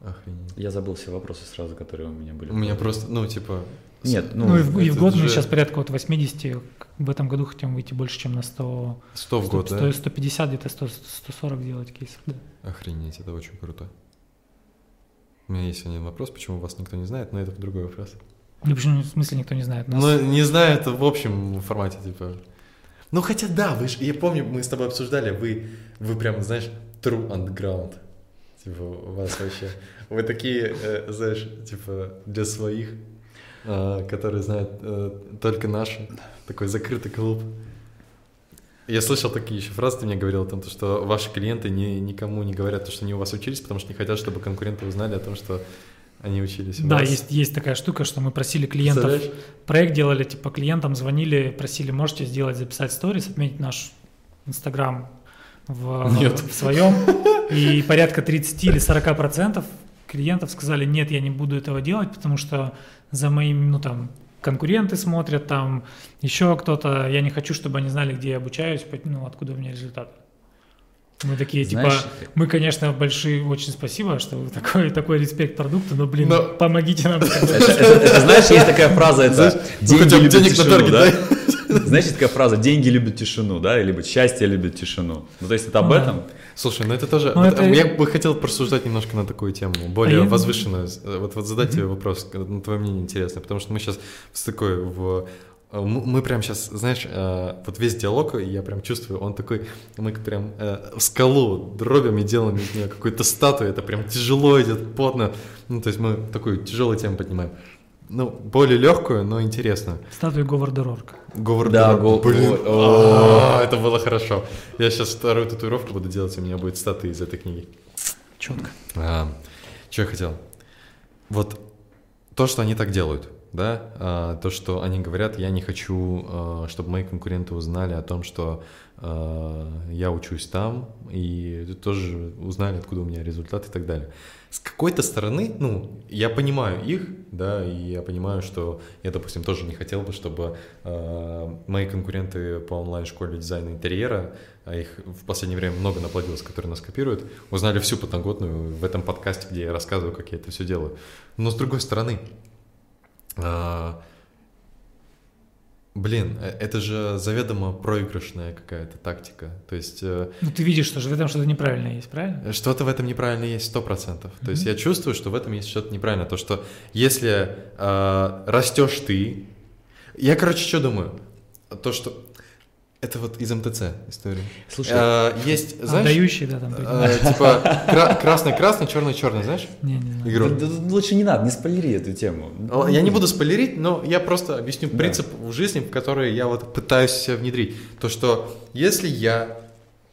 Охренеть. Я забыл все вопросы сразу, которые у меня были. У меня просто, ну, типа... Нет, Ну, ну, и, в, и в год мы же- сейчас порядка вот 80, в этом году хотим выйти больше, чем на 100, 100 в 100, год, 100, да? 150, где-то 100, 140 делать кейсов. Да. Охренеть, это очень круто. У меня есть один вопрос, почему вас никто не знает, но это другой вопрос. Ну, почему, в смысле никто не знает? Нас- Ну, не знаю, это в общем формате, типа... Ну, хотя да, вы ж, я помню, мы с тобой обсуждали, вы, вы прям, знаешь, true underground. Типа, у вас вообще... Вы такие, э, знаешь, типа, для своих, э, которые знают э, только наши. Такой закрытый клуб. Я слышал такие еще фразы, ты мне говорил о том, то, что ваши клиенты ни, никому не говорят, то, что они у вас учились, потому что не хотят, чтобы конкуренты узнали о том, что они учились да, вас. есть, есть такая штука, что мы просили клиентов, проект делали, типа клиентам звонили, просили, можете сделать, записать сторис, отметить наш Инстаграм в, Нет. в своем, и порядка 30 или 40 процентов клиентов сказали, нет, я не буду этого делать, потому что за моим, ну там, конкуренты смотрят, там еще кто-то, я не хочу, чтобы они знали, где я обучаюсь, ну, откуда у меня результаты. Мы такие, Знаешь, типа, мы, конечно, большие, очень спасибо, что вы такой, такой респект продукту, но, блин, Но- помогите нам. знаешь, есть такая фраза, это деньги денег на тишину, таргет да? Знаешь, такая фраза «деньги любят тишину», да, или либо «счастье любит тишину». Ну, то есть это об да. этом. Слушай, ну это тоже... Ну, вот, это- Я бы хотел порассуждать немножко на такую тему, более А я- возвышенную. Э, Вот, вот задать тебе вопрос, на твое мнение интересно, потому что мы сейчас в такой в... э, Мы прям сейчас, знаешь, э, вот весь диалог, я прям чувствую, он такой, мы прям э, скалу дробим и делаем из нее какую-то статую, это прям тяжело идет, потно. Ну, то есть мы такую тяжелую тему поднимаем. Ну, более легкую, но интересную. Статуя Говарда Рорка. Говард Да, Рорк. го- Блин, а, это было хорошо. Я сейчас вторую татуировку буду делать, у меня будет статуя из этой книги. Четко. что я хотел? Вот то, что они так делают, да, а, то, что они говорят, я не хочу, а, чтобы мои конкуренты узнали о том, что а, я учусь там, и тоже узнали, откуда у меня результат и так далее. С какой-то стороны, ну, я понимаю их, да, и я понимаю, что я, допустим, тоже не хотел бы, чтобы а, мои конкуренты по онлайн-школе дизайна интерьера, а их в последнее время много наплодилось, которые нас копируют, узнали всю подноготную в этом подкасте, где я рассказываю, как я это все делаю. Но с другой стороны, а, блин, э, это же заведомо проигрышная какая-то тактика. То есть э, Ну, ты видишь, что же в этом что-то неправильное есть, правильно? что-то в этом неправильно есть сто процентов. То есть я чувствую, что в этом есть что-то неправильно. То, что если э, растешь ты, я, короче, что думаю? То, что это вот из МТЦ история. Слушай, Э, есть, знаешь, Отдающий, да, там. э, типа кра- красный-красный, черный-черный, знаешь? Не, не. Игру. Да- да лучше не надо, не спойлери эту тему. Я не буду спойлерить, но я просто объясню Да. принцип в жизни, в который я вот пытаюсь себя внедрить. То, что если я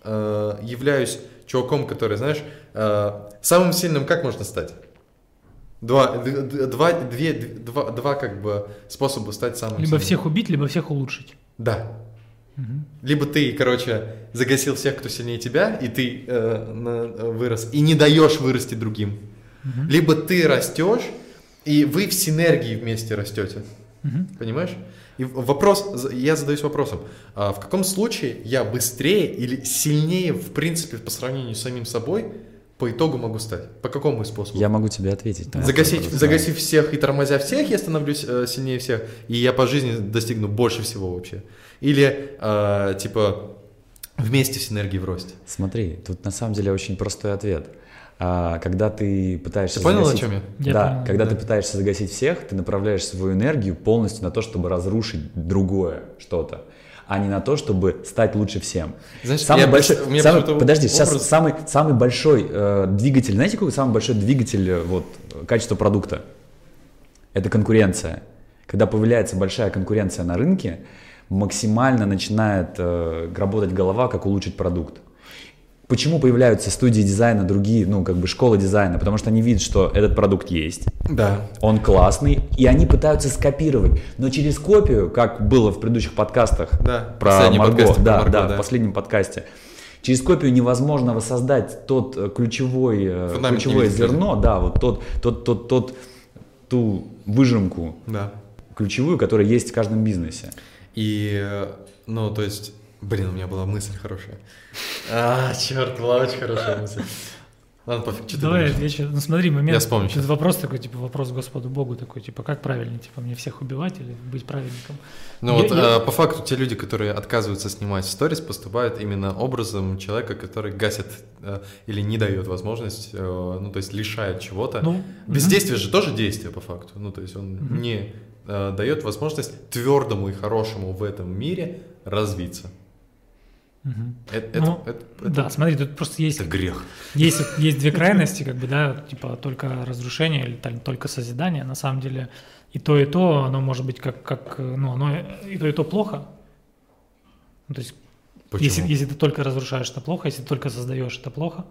э, являюсь чуваком, который, знаешь, э, самым сильным как можно стать? Два, два, две, два, два как бы способа стать самым Либо сильным. всех убить, либо всех улучшить. Да. Либо ты, короче, загасил всех, кто сильнее тебя, и ты э, на- вырос, и не даешь вырасти другим. Мгм. Либо ты растешь, и вы в синергии вместе растете. Мгм. Понимаешь? И вопрос, я задаюсь вопросом, а в каком случае я быстрее или сильнее, в принципе, по сравнению с самим собой, по итогу могу стать? По какому способу? Я могу тебе ответить. на этот Загасить, вопрос, да. загасив всех и тормозя всех, я становлюсь э, сильнее всех, и я по жизни достигну больше всего вообще. Или, э, типа, вместе с энергией в росте. Смотри, тут на самом деле очень простой ответ. А, когда ты пытаешься Ты понял, о загасить- чем я? Я да, понял, когда да. ты пытаешься загасить всех, ты направляешь свою энергию полностью на то, чтобы разрушить другое что-то, а не на то, чтобы стать лучше всем. Знаешь, самый я большой, меня самый- подожди, сейчас самый самый большой э, двигатель, знаете, какой самый большой двигатель э, вот качества продукта? Это конкуренция. Когда появляется большая конкуренция на рынке, максимально начинает э, работать голова, как улучшить продукт. Почему появляются студии дизайна, другие, ну, как бы школы дизайна? Потому что они видят, что этот продукт есть, Да. он классный, и они пытаются скопировать. Но через копию, как было в предыдущих подкастах Да, про Марго, про да, Марго, да, да. в последнем подкасте, через копию невозможно воссоздать тот э, ключевой, э, Фундамент ключевое зерно, да, вот тот, тот, тот, тот, ту выжимку Да. ключевую, которая есть в каждом бизнесе. И, ну, то есть, блин, у меня была мысль хорошая. А, черт, была очень хорошая мысль. Ладно, пофиг, что ты Давай думаешь? отвечу. Ну смотри, момент. Я вспомню Этот вопрос такой, типа вопрос Господу Богу такой, типа как правильнее, типа мне всех убивать или быть праведником? Ну Я- вот я- э, по факту те люди, которые отказываются снимать сторис, поступают именно образом человека, который гасит э, или не дает возможность, э, ну то есть лишает чего-то. Ну, Бездействие же тоже действие по факту. Ну то есть он Мгм. не э, дает возможность твердому и хорошему в этом мире развиться. мгм. Это, Ну, это- это- Да, смотри, тут просто есть это грех. Есть, есть две крайности, как бы, да, типа только разрушение или там, только созидание. На самом деле и то, и то, оно может быть как, как ну, оно и то, и то плохо. Ну, то есть, Почему? если, если ты только разрушаешь, это плохо, если ты только создаешь, это плохо.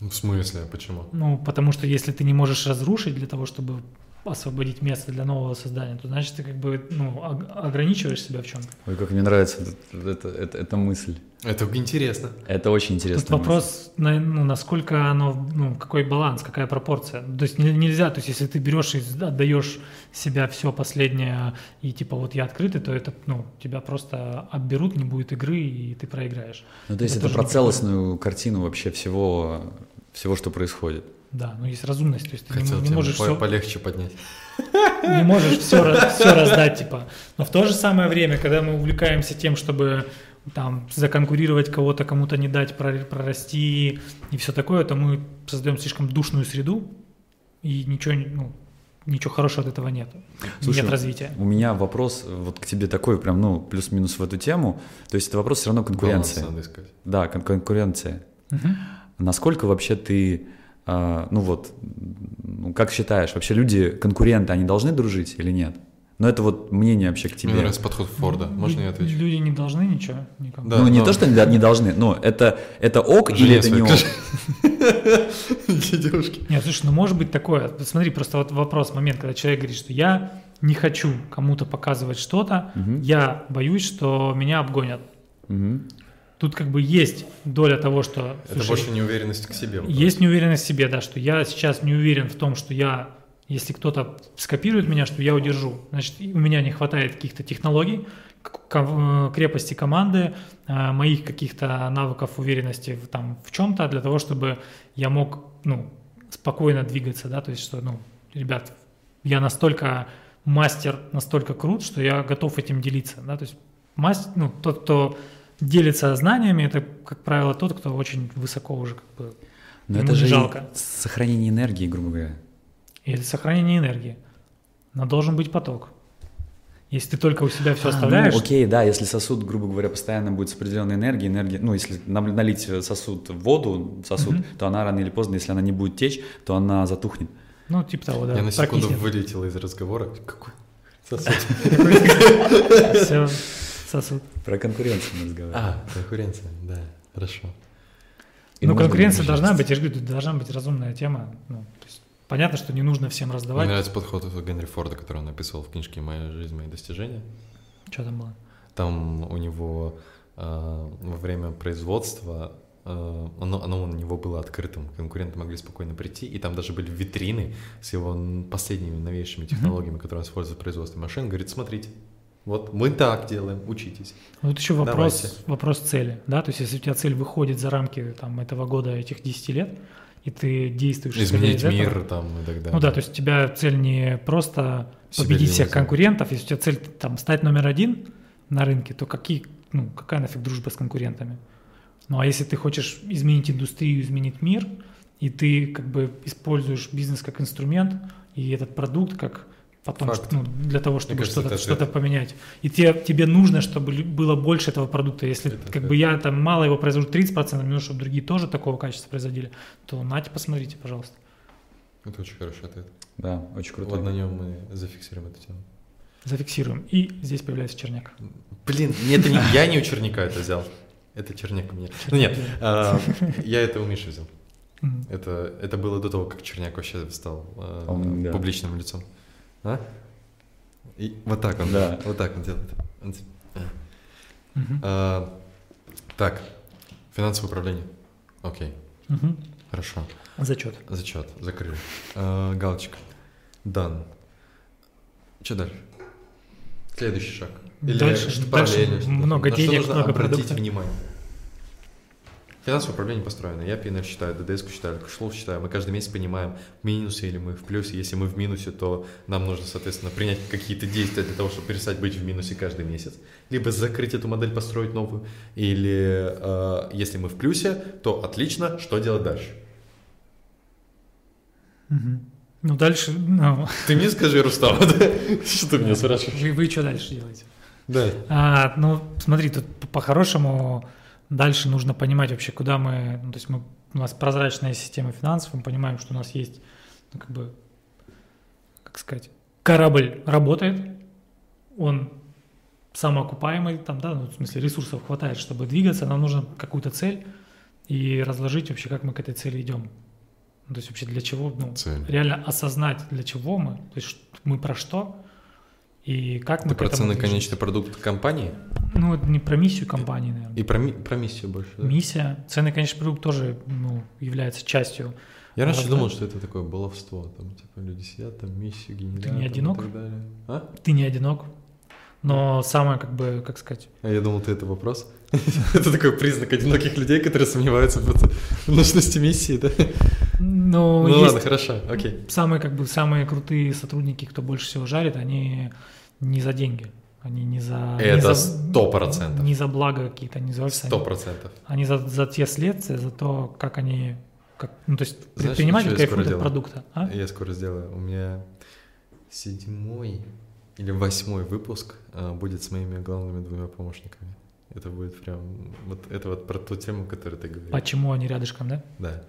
В смысле, почему? Ну, потому что если ты не можешь разрушить для того, чтобы освободить место для нового создания, то значит ты как бы ну, ог- ограничиваешь себя в чем-то. Ой, как мне нравится эта, эта- эта- эта мысль. Это интересно. Это очень интересно. Тут вопрос, на- ну, насколько оно, ну, какой баланс, какая пропорция. То есть не- нельзя, то есть если ты берешь и отдаешь себя все последнее, и типа вот я открытый, то это, ну, тебя просто отберут, не будет игры, и ты проиграешь. Ну, то есть Это это, про целостную картину вообще всего, всего, что происходит. Да, ну есть разумность, то есть ты не, Хотел не можешь все, полегче поднять. не можешь все, все раздать, типа. Но в то же самое время, когда мы увлекаемся тем, чтобы там законкурировать кого-то, кому-то не дать прор- прорасти и все такое, то мы создаем слишком душную среду, и ничего, ну, ничего хорошего от этого нет. Слушай, нет развития. У меня вопрос вот к тебе такой, прям, ну, плюс-минус в эту тему. То есть это вопрос все равно конкуренции. Баланс надо искать. Да, кон- конкуренция. Мгм. Насколько вообще ты, ну вот, ну, как считаешь, вообще люди, конкуренты, они должны дружить или нет? Но это вот мнение вообще к Мне тебе. нравится подход Форда. Можно я отвечу? Люди не должны ничего никому. Да, ну, не но- то, что они не должны, но это, это ок или Жене это не ок? Девушки. Нет, слушай, ну может быть такое. Смотри, просто вот вопрос, момент, когда человек говорит, что я не хочу кому-то показывать что-то, я боюсь, что меня обгонят. Тут как бы есть доля того, что... Это слушай, больше неуверенность к себе. вопрос. Есть неуверенность в себе, да, что я сейчас не уверен в том, что я, если кто-то скопирует меня, что я удержу. Значит, у меня не хватает каких-то технологий, э, крепости команды, э, моих каких-то навыков уверенности в, там, в чем-то для того, чтобы я мог, ну, спокойно двигаться, да, то есть, что, ну, ребят, я настолько мастер, настолько крут, что я готов этим делиться, да, то есть мастер, ну, тот, кто делится знаниями, это, как правило, тот, кто очень высоко уже как бы Но это же жалко. сохранение энергии, грубо говоря. или сохранение энергии. Но должен быть поток. Если ты только у себя все А, оставляешь, Ну, окей, да, если сосуд, грубо говоря, постоянно будет с определенной энергией, энергии, ну, если нам- налить сосуд в воду, сосуд, Мгм. то она рано или поздно, если она не будет течь, то она затухнет. ну, типа того, да, Я на секунду вылетел из разговора. Какой сосуд? сосуд. Про конкуренцию мы разговариваем. А, конкуренция, да, хорошо. И Ну, конкуренция быть должна быть, я же говорю, должна быть разумная тема. Ну, то есть понятно, что не нужно всем Мне раздавать. нравится подход Генри Форда, который он написал в книжке «Моя жизнь, мои достижения». Что там было? Там у него э, во время производства э, оно, оно у него было открытым, конкуренты могли спокойно прийти, и там даже были витрины с его последними новейшими технологиями, которые он использует в производстве машин. Говорит, смотрите, вот мы так делаем, учитесь. Вот еще вопрос, Давайте. вопрос цели, да, то есть если у тебя цель выходит за рамки там этого года, этих 10 лет, и ты действуешь Изменить из этого, мир там и так далее. Ну да, то есть у тебя цель не просто победить всех конкурентов, если у тебя цель там стать номер один на рынке, то какие, ну, какая нафиг дружба с конкурентами? Ну а если ты хочешь изменить индустрию, изменить мир, и ты как бы используешь бизнес как инструмент, и этот продукт как потом, Факт. ну, для того, чтобы кажется, что-то это что ответ. поменять. И тебе, тебе нужно, чтобы было больше этого продукта. Если Это как ответ. бы я там мало его произвожу 30%, мне нужно, чтобы другие тоже такого качества производили, то нате, посмотрите, пожалуйста. Это очень хороший ответ. Да, очень круто. Вот на нем мы зафиксируем эту тему. Зафиксируем. И здесь появляется черняк. Блин, это не я не у Черняка это взял. Это Черняк у меня. Ну нет, а, я это у Миши взял. Это, это было до того, как Черняк вообще стал э, Он, да. публичным лицом. А? И вот так он, Да. вот так он делает. Он т- а. Так, финансовое управление. Окей, Мгм. хорошо. Зачет. Зачет, закрыли. А, галочка. Дан. Что дальше? Следующий шаг. Дальше- что дальше параллельно, много что денег, нужно много обратить продукта. внимание. Финансовое управление построено. Я PNL считаю, ДДС считаю, кэшлоу считаю. Мы каждый месяц понимаем, в минусе или мы в плюсе. Если мы в минусе, то нам нужно, соответственно, принять какие-то действия для того, чтобы перестать быть в минусе каждый месяц. Либо закрыть эту модель, построить новую. Или э, если мы в плюсе, то отлично, что делать дальше? Ну, дальше, ну, Ты мне скажи, Рустам, да? что ты меня спрашиваешь? вы, вы что дальше делаете? Да. А, ну, смотри, тут по- по-хорошему дальше нужно понимать вообще, куда мы, ну, то есть мы, у нас прозрачная система финансов, мы понимаем, что у нас есть, ну, как бы, как сказать, корабль работает, он самоокупаемый, там, да, ну, в смысле ресурсов хватает, чтобы двигаться, нам нужно какую-то цель и разложить вообще, как мы к этой цели идем. Ну, то есть вообще для чего, ну, Цель. реально осознать, для чего мы, то есть мы про что и как мы Ты к про движемся. конечный продукт компании Ну, это не про миссию компании, наверное. и про, ми- про миссию больше. да? Миссия, ценный конечный продукт тоже ну, является частью. Я раньше Правда. думал, что это такое баловство. Там, типа, люди сидят, там, миссию генерят. не там, и одинок? так далее. А? Ты не одинок, но самое, как бы, как сказать, А я думал, ты это вопрос. Это такой признак одиноких людей, которые сомневаются в нужности миссии, да? ну, Ну ладно, хорошо, окей. самые, как бы, самые крутые сотрудники, кто больше всего жарит, они не за деньги, они не за... Это сто процентов. Не за благо какие-то, не за Сто процентов. они за, за те следствия, за то, как они... Как, ну, то есть Знаешь, предприниматель кайфует от продукта. а? Я скоро сделаю. У меня седьмой или восьмой выпуск а, будет с моими главными двумя помощниками. Это будет прям... Вот это вот про ту тему, которую ты говоришь. Почему они рядышком, да? Да.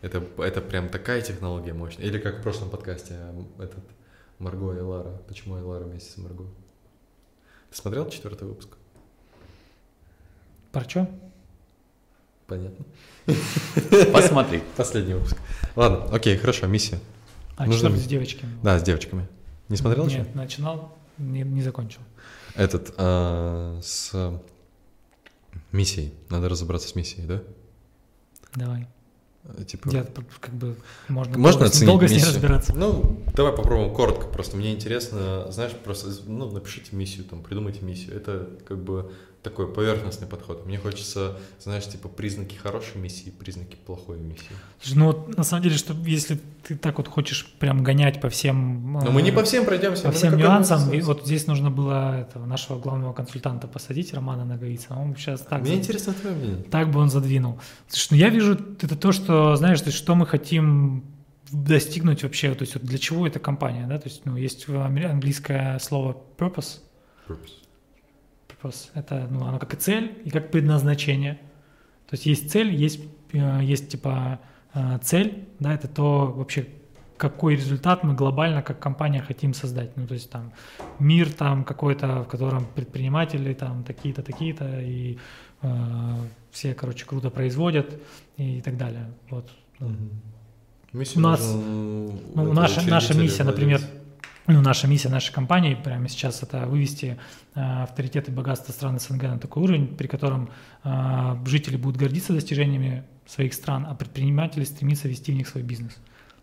Это, это прям такая технология мощная. Или как в прошлом подкасте м, этот Марго и Лара. Почему и Лара вместе с Марго? Ты смотрел четвертый выпуск? Про что? Понятно. Посмотри. Последний выпуск. Ладно, окей, хорошо, миссия. А Нужно с девочками. Да, с девочками. Не смотрел еще? Нет, начинал, не, не закончил. Этот, а, с миссией. Надо разобраться с миссией, да? Давай. Э, Типа... Я как бы можно, Можно долго, с- оценить долго с ней миссию? разбираться. Ну, давай попробуем коротко. Просто мне интересно, знаешь, просто ну, напишите миссию, там, придумайте миссию. Это как бы такой поверхностный подход. Мне хочется, знаешь, типа признаки хорошей миссии, признаки плохой миссии. Слушай, ну вот на самом деле, что если ты так вот хочешь прям гонять по всем... Но мы не э, по всем пройдемся. по всем нюансам. И вот здесь нужно было этого, нашего главного консультанта посадить, Романа Наговицына. Он сейчас так, Мне за- интересно твое мнение. так бы он задвинул. Слушай, ну я вижу это то, что, знаешь, то есть что мы хотим достигнуть вообще, то есть вот для чего эта компания, да, то есть, ну, есть английское слово purpose, purpose, это, ну, оно как и цель, и как предназначение. То есть есть цель, есть, э, есть типа э, цель, да, это то вообще, какой результат мы глобально как компания хотим создать. Ну, то есть там мир там какой-то, в котором предприниматели там такие-то, такие-то, и э, все, короче, круто производят и так далее. Вот. Миссию У нас- Ну, наша, наша миссия, например, владелец. Ну, наша миссия нашей компании прямо сейчас это вывести э, авторитет и богатство стран СНГ на такой уровень, при котором э, жители будут гордиться достижениями своих стран, а предприниматели стремиться вести в них свой бизнес.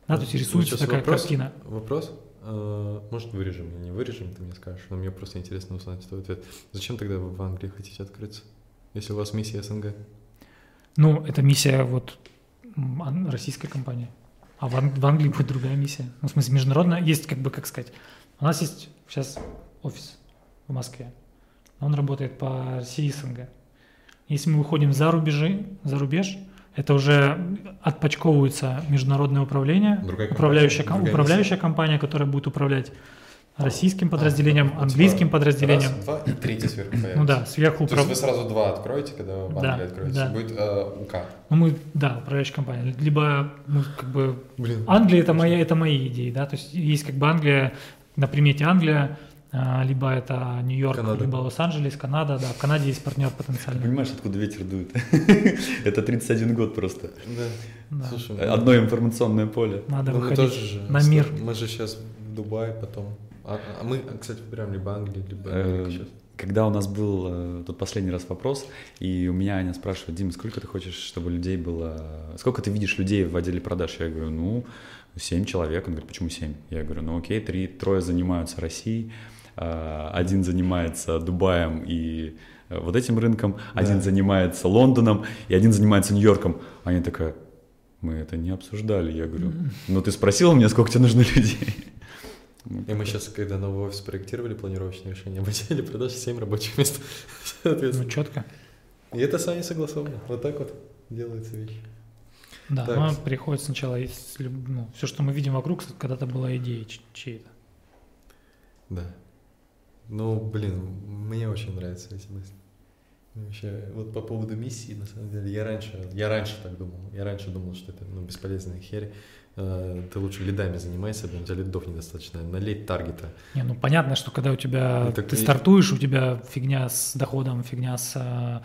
Да, то есть рисуется такая вопрос, картина. Вопрос? Э, Может, вырежем или не вырежем, ты мне скажешь. Но мне просто интересно узнать твой ответ. Зачем тогда вы в Англии хотите открыться? Если у вас миссия СНГ? Ну, это миссия вот российской компании. А в, Ан- в Англии будет другая миссия. Ну, в смысле, международная. Есть, как бы, как сказать, у нас есть сейчас офис в Москве. Он работает по России СНГ. Если мы выходим за рубежи, за рубеж, это уже отпочковывается международное управление, Другая компания, управляющая, ком- другая управляющая компания, которая будет управлять российским подразделением, А, английским типа, подразделением. Раз, два и третий сверху появится. Ну да, сверху То есть управ- вы сразу два откроете, когда в Да, Англии откроете. да. Будет э, УК. Ну, мы, да, управляющая компания. Либо, ну, как бы, Блин. Англия это моя, это мои идеи, да, то есть есть как бы Англия, на примете Англия, а, либо это Нью-Йорк, Канада. либо Лос-Анджелес, Канада, да, в Канаде есть партнер Ты потенциальный. понимаешь, откуда ветер дует? Это 31 год просто. Да. Да. Слушай, Одно информационное поле. Надо ну, выходить на мир. Мы же сейчас в Дубае потом. А, а мы, кстати, выбираем либо Англию, либо Э, Америку сейчас. Когда у нас был э, тот последний раз вопрос, и у меня Аня спрашивает, Дим, сколько ты хочешь, чтобы людей было... Сколько ты видишь людей в отделе продаж? Я говорю, ну, семь человек. Он говорит, почему семь? Я говорю, ну окей, три, трое занимаются Россией, а, один занимается Дубаем и э, вот этим рынком, один занимается Лондоном, и один занимается Нью-Йорком. Аня такая, мы это не обсуждали. Я говорю, ну ты спросила меня, сколько тебе нужно людей? И мы сейчас, когда новый офис проектировали, планировочное решение, в отделе продаж 7 рабочих мест. Ну, четко. И это с вами согласовано. Вот так вот делается вещь. Да, Так. но приходит сначала, из ну, все, что мы видим вокруг, когда-то была идея чьей-то. Да. Ну, блин, мне очень нравятся эти мысли. Вообще, вот по поводу миссии, на самом деле, я раньше, я раньше так думал. Я раньше думал, что это ну, бесполезная херь. Э, Ты лучше лидами занимайся, у тебя лидов недостаточно. Налей таргета. Не, ну понятно, что когда у тебя Ну, так ты и- стартуешь, у тебя фигня с доходом, фигня с а,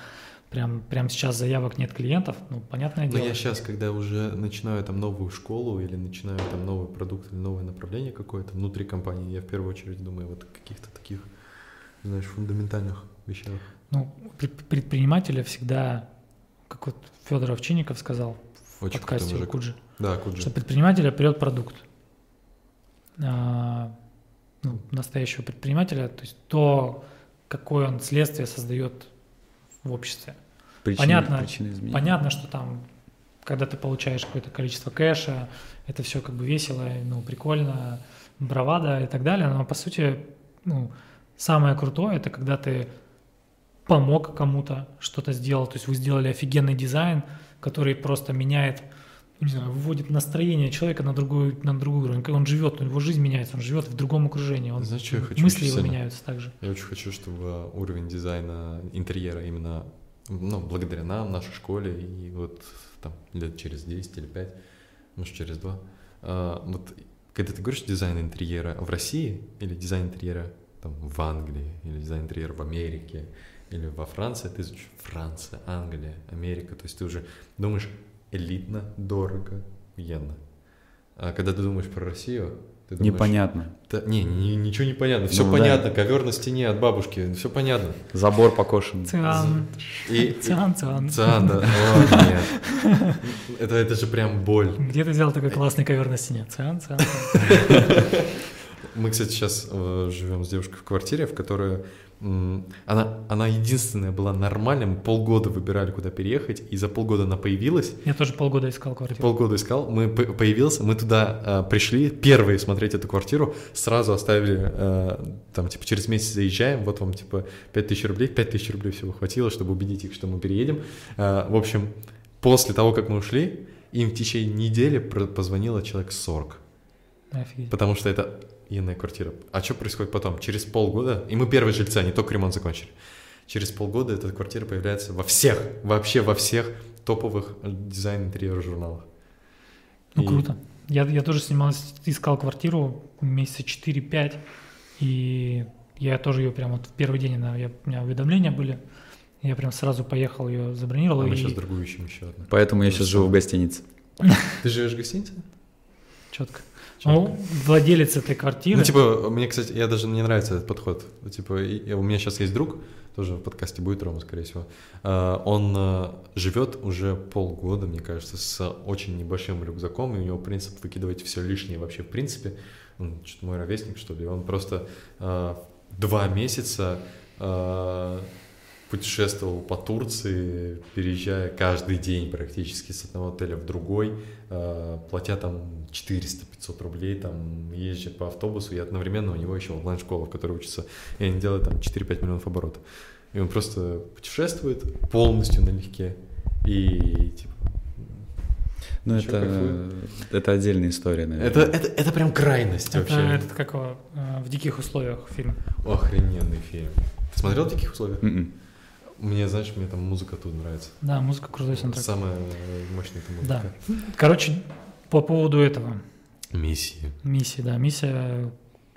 прям, прям сейчас заявок нет клиентов, ну понятное Но дело. я сейчас, когда уже начинаю там новую школу или начинаю там новый продукт или новое направление какое-то внутри компании, я в первую очередь думаю вот о каких-то таких, знаешь, фундаментальных вещах. Ну, пред- предпринимателя всегда, как вот Федор Овчинников сказал в Очень подкасте. Куджи, Да, Куджи. что предпринимателя прет продукт. А, ну, настоящего предпринимателя, то есть то, какое он следствие создает в обществе. Причины- Понятно, причины. Понятно, что там, когда ты получаешь какое-то количество кэша, это все как бы весело, ну, прикольно, бравада и так далее, но по сути, ну, самое крутое, это когда ты помог кому-то, что-то сделал, то есть вы сделали офигенный дизайн, который просто меняет, не знаю, выводит настроение человека на другой, на другой уровень, он живет, у него жизнь меняется, он живет в другом окружении, он, Знаешь, что я хочу мысли его сильно? меняются также. Я очень хочу, чтобы уровень дизайна интерьера именно, ну, благодаря нам, нашей школе, и вот там лет через 10 или 5, может, через два. А, вот когда ты говоришь дизайн интерьера в России или дизайн интерьера там, в Англии, или дизайн интерьера в Америке, или во Франции, ты звучишь Франция, Англия, Америка, то есть ты уже думаешь элитно, дорого, военно. А когда ты думаешь про Россию, ты думаешь, Непонятно. Да, не, не- ничего не понятно. Все Ну да. понятно. Ковер на стене от бабушки. Все понятно. Забор покошен. Циан, И, циан, циан. Циан, да. О, нет. Это, это же прям боль. Где ты взял такой классный ковер на стене? Циан, циан. циан. Мы, кстати, сейчас живем с девушкой в квартире, в которой она, она единственная была нормальная. Мы полгода выбирали, куда переехать, и за полгода она появилась. Я тоже полгода искал квартиру. Полгода искал, мы появился, мы туда э, пришли, первые смотреть эту квартиру, сразу оставили, э, там, типа, через месяц заезжаем, вот вам, типа, 5000 рублей, 5000 рублей всего хватило, чтобы убедить их, что мы переедем. Э, в общем, после того, как мы ушли, им в течение недели позвонило человек 40, Офигеть. потому что это иная квартира. А что происходит потом? Через полгода, и мы первые жильцы, они только ремонт закончили, через полгода эта квартира появляется во всех, вообще во всех топовых дизайн интерьера журналах. Ну, И- круто. Я, я тоже снимался, искал квартиру месяца 4-5, и я тоже ее прям вот в первый день, она- я, у меня уведомления были, я прям сразу поехал, ее забронировал. А мы и сейчас другую ищем еще одну. Поэтому я сейчас живу в гостинице. Ты живешь в гостинице? четко. Ну, владелец этой квартиры. Ну, типа, мне, кстати, я даже не нравится этот подход. Типа, и- у меня сейчас есть друг, тоже в подкасте будет Рома, скорее всего. А, Он а, живет уже полгода, мне кажется, с очень небольшим рюкзаком, и у него принцип выкидывать все лишнее вообще в принципе. Он что-то мой ровесник, что ли. Он просто а, два месяца а, путешествовал по Турции, переезжая каждый день практически с одного отеля в другой, э, платя там 400-500 рублей, там езжа по автобусу, и одновременно у него еще онлайн-школа, в которой учится, и они делают там 4-5 миллионов оборотов. И он просто путешествует полностью налегке, и типа... Ну, Ещё это, кайфую. это отдельная история, наверное. Это, это, это прям крайность это, вообще. этот, как его, э, в диких условиях фильм. Охрененный фильм. Ты смотрел в таких условиях? Мгм. Мне, знаешь, мне там музыка тут нравится. Да, музыка крутой саундтрек. Самая мощная Да. музыка. Короче, по поводу этого, Миссии. миссии, да, миссия,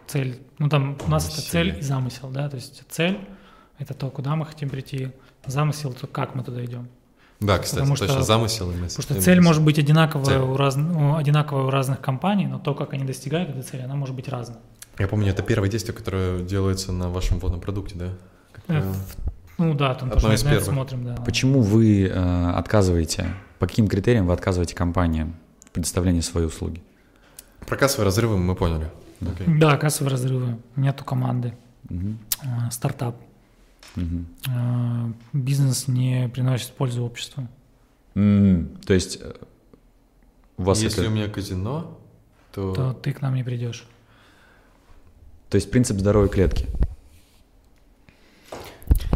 цель, ну там у нас это Миссия. цель и замысел, да, то есть цель — это то, куда мы хотим прийти, замысел — то, как мы туда идем. Да, кстати, Потому что- точно замысел и мысль. Потому что цель может быть одинаковая, Цель. у раз, ну, одинаковая у разных компаний, но то, как они достигают этой цели, она может быть разная. Я помню, это первое действие, которое делается на вашем водном продукте, да? Как Э, правило. в- Ну да, там Одно тоже из на это смотрим, да. Почему вы э, отказываете, по каким критериям вы отказываете компаниям в предоставлении своей услуги? Про кассовые разрывы мы поняли. Окей. Да, кассовые разрывы, нету команды, э, стартап, э, бизнес не приносит пользу обществу. М, То есть э, у вас Если это... у меня казино, то... то ты к нам не придешь. То есть принцип здоровой клетки.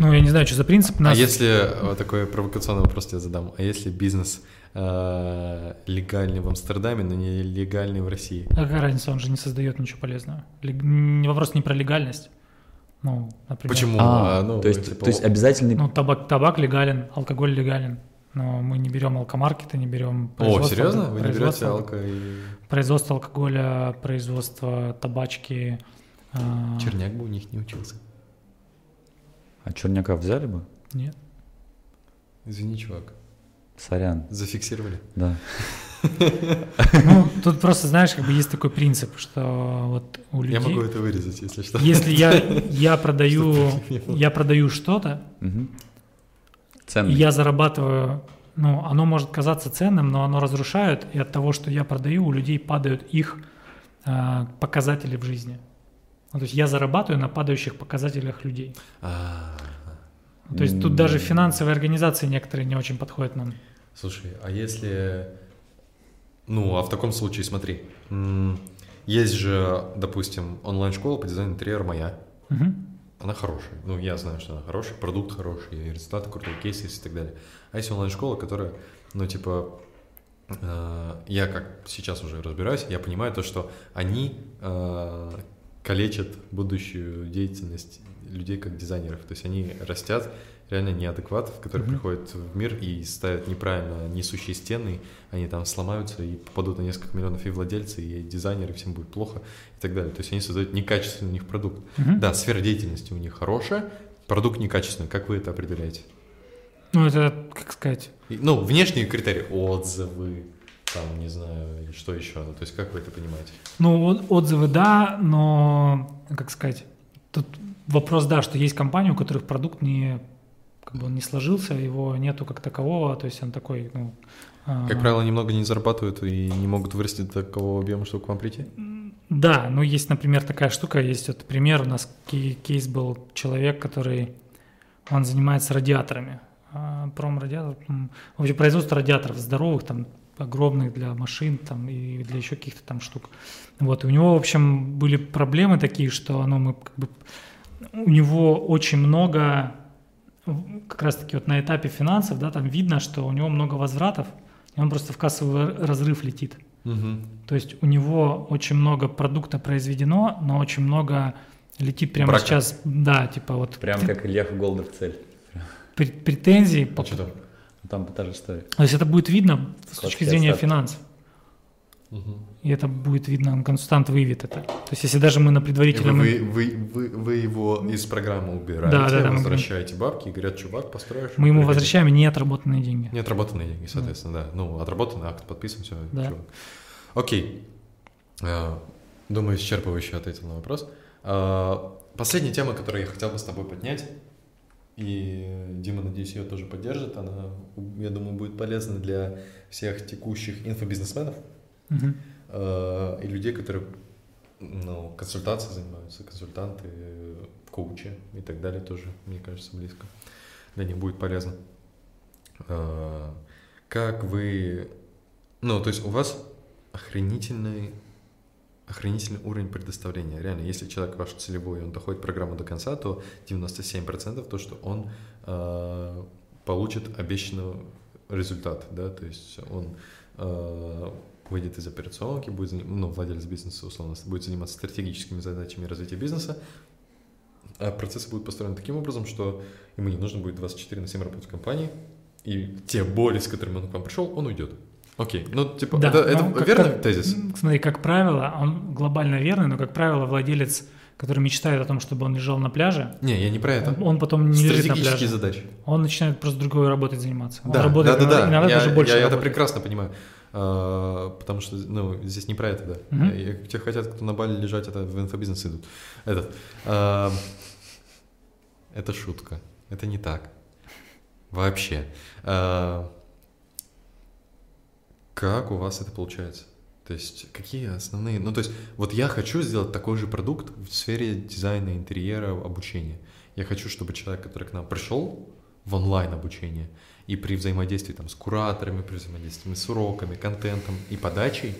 Ну, я не знаю, что за принцип. А Нас... если, вот такой провокационный вопрос тебе задам, а если бизнес э, легальный в Амстердаме, но не легальный в России? А какая разница, он же не создает ничего полезного. Лег- Вопрос не про легальность. Ну, например. Почему? А, А, ну, то, есть, типа, то есть обязательный... Ну, табак, табак легален, алкоголь легален. Но мы не берем алкомаркеты, не берем... О, производство- серьезно? Вы не берете алко и... Производство алкоголя, производство табачки. а, Черняк бы у них не учился. А черняка взяли бы? Нет. Извини, чувак. Сорян, Зафиксировали. да. Ну, тут просто, знаешь, как бы есть такой принцип, что вот у людей... Я могу это вырезать, если что. Если я, я продаю, я продаю что-то, и Ценный. я зарабатываю, ну, оно может казаться ценным, но оно разрушает, и от того, что я продаю, у людей падают их а, показатели в жизни. Ну, то есть я зарабатываю на падающих показателях людей. А, То есть тут даже финансовые организации некоторые не очень подходят нам. Слушай, а если... Ну, а в таком случае, смотри, есть же, допустим, онлайн-школа по дизайну интерьера моя. Мгм. Она хорошая. Ну, я знаю, что она хорошая, продукт хороший, результаты крутые, кейсы есть и так далее. А есть онлайн-школа, которая, ну, типа, э, я как сейчас уже разбираюсь, я понимаю то, что они э, калечат будущую деятельность людей как дизайнеров. То есть они растят реально неадекватов, которые Мгм. приходят в мир и ставят неправильно несущие стены, они там сломаются и попадут на несколько миллионов и владельцы, и дизайнеры, всем будет плохо и так далее. То есть они создают некачественный у них продукт. Мгм. Да, сфера деятельности у них хорошая, продукт некачественный. Как вы это определяете? Ну, это, как сказать, Ну, внешние критерии, отзывы, там, не знаю, или что еще. Ну, то есть как вы это понимаете? Ну, от- отзывы да, но, как сказать, тут вопрос, да, что есть компании, у которых продукт не, как бы он не сложился, его нету как такового, то есть он такой, ну... а, Как правило, немного не зарабатывают и не могут вырасти до такого объема, чтобы к вам прийти. Да, ну есть, например, такая штука, есть вот пример, у нас кей- кейс был человек, который, он занимается радиаторами, а, промрадиатор, м, в общем, производство радиаторов здоровых, там, огромных для машин там, и для еще каких-то там штук. Вот, и у него, в общем, были проблемы такие, что оно мы как бы, у него очень много, как раз-таки вот на этапе финансов, да, там видно, что у него много возвратов, и он просто в кассовый разрыв летит. Мгм. То есть у него очень много продукта произведено, но очень много летит прямо Брака. сейчас, да, типа вот Прям как Илья Голдер в цель. пр- претензий. по- А что там? Там та же история. То есть это будет видно с точки зрения остатки. финансов. И это будет видно, консультант выявит это. То есть если даже мы на предварительном... Вы, вы, вы, вы его из программы убираете, Да, да, да, мы возвращаете бабки и говорят, чувак, построишь. Мы ему приходи». возвращаем не деньги. Не отработанные деньги, соответственно, да. Ну, отработанный акт подписан, все. Да. Окей. Э, Думаю, исчерпывающе ответил на вопрос. Э, Последняя тема, которую я хотел бы с тобой поднять, и Дима, надеюсь, ее тоже поддержит, она, я думаю, будет полезна для всех текущих инфобизнесменов Мгм. э, и людей, которые ну, консультацией занимаются, консультанты, коучи и так далее тоже, мне кажется, близко. Для них будет полезно. Э, Как вы... Ну, то есть у вас охренительный охренительный уровень предоставления. Реально, если человек ваш целевой, он доходит программу до конца, то 97% то, что он э, получит обещанный результат, да, то есть он э, выйдет из операционки, будет, ну, владелец бизнеса, условно, будет заниматься стратегическими задачами развития бизнеса, а процессы будут построены таким образом, что ему не нужно будет 24 на 7 работать в компании, и те боли, с которыми он к вам пришел, он уйдет. Окей, ну, типа, Да, это, это как- верный как- тезис? Смотри, как правило, он глобально верный, но, как правило, владелец, который мечтает о том, чтобы он лежал на пляже, Не, я не про это. он, потом не лежит на пляже. задачи. Он начинает просто другой работой заниматься. Он Да, работает да, да, иногда, да. иногда я, даже больше я это работает. прекрасно понимаю. А, потому что, ну, здесь не про это, да. Мгм. Я- Те хотят, кто на Бали лежать, это в инфобизнес идут. Этот. а, это шутка. Это не так. Вообще. А, как у вас это получается? То есть какие основные... Ну, то есть вот я хочу сделать такой же продукт в сфере дизайна, интерьера, обучения. Я хочу, чтобы человек, который к нам пришел в онлайн обучение и при взаимодействии там, с кураторами, при взаимодействии с уроками, контентом и подачей,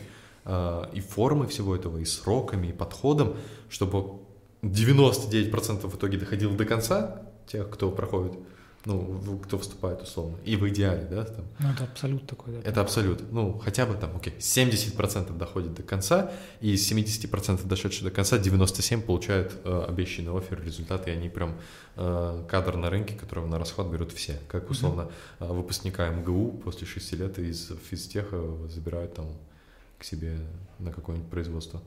э, и формой всего этого, и сроками, и подходом, чтобы 99% в итоге доходил до конца тех, кто проходит, ну, кто вступает условно, и в идеале, да, там, Ну, это абсолют такой, да. это абсолют. Ну, хотя бы там, окей, 70% доходит до конца, и из 70% дошедших до конца 97% получают э, обещанный офер, результат, и они прям э, кадр на рынке, которого на расход берут все. Как условно э, выпускника МГУ после 6 лет из физтеха забирают там к себе на какое-нибудь производство.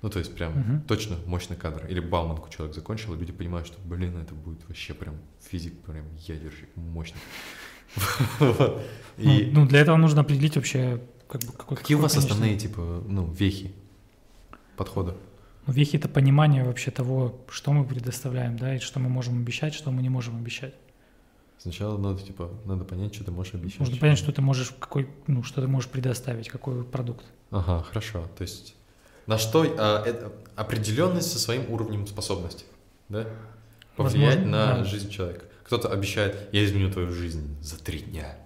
Ну, то есть прям Мгм. точно мощный кадр. Или Бауманку человек закончил, и люди понимают, что, блин, это будет вообще прям физик, прям ядерщик, мощный. Ну, ну, для этого нужно определить вообще, как бы, какой какие у вас основные, типа, ну, вехи подхода? Ну, Вехи это понимание вообще того, что мы предоставляем, да, и что мы можем обещать, что мы не можем обещать. Сначала надо, типа, надо понять, что ты можешь обещать. Нужно понять, что ты можешь, какой, ну, что ты можешь предоставить, какой продукт. Ага, хорошо. То есть на что а, это определенность со своим уровнем способности, да? Повлиять Возможно, на да. жизнь человека. Кто-то обещает, я изменю твою жизнь за три дня.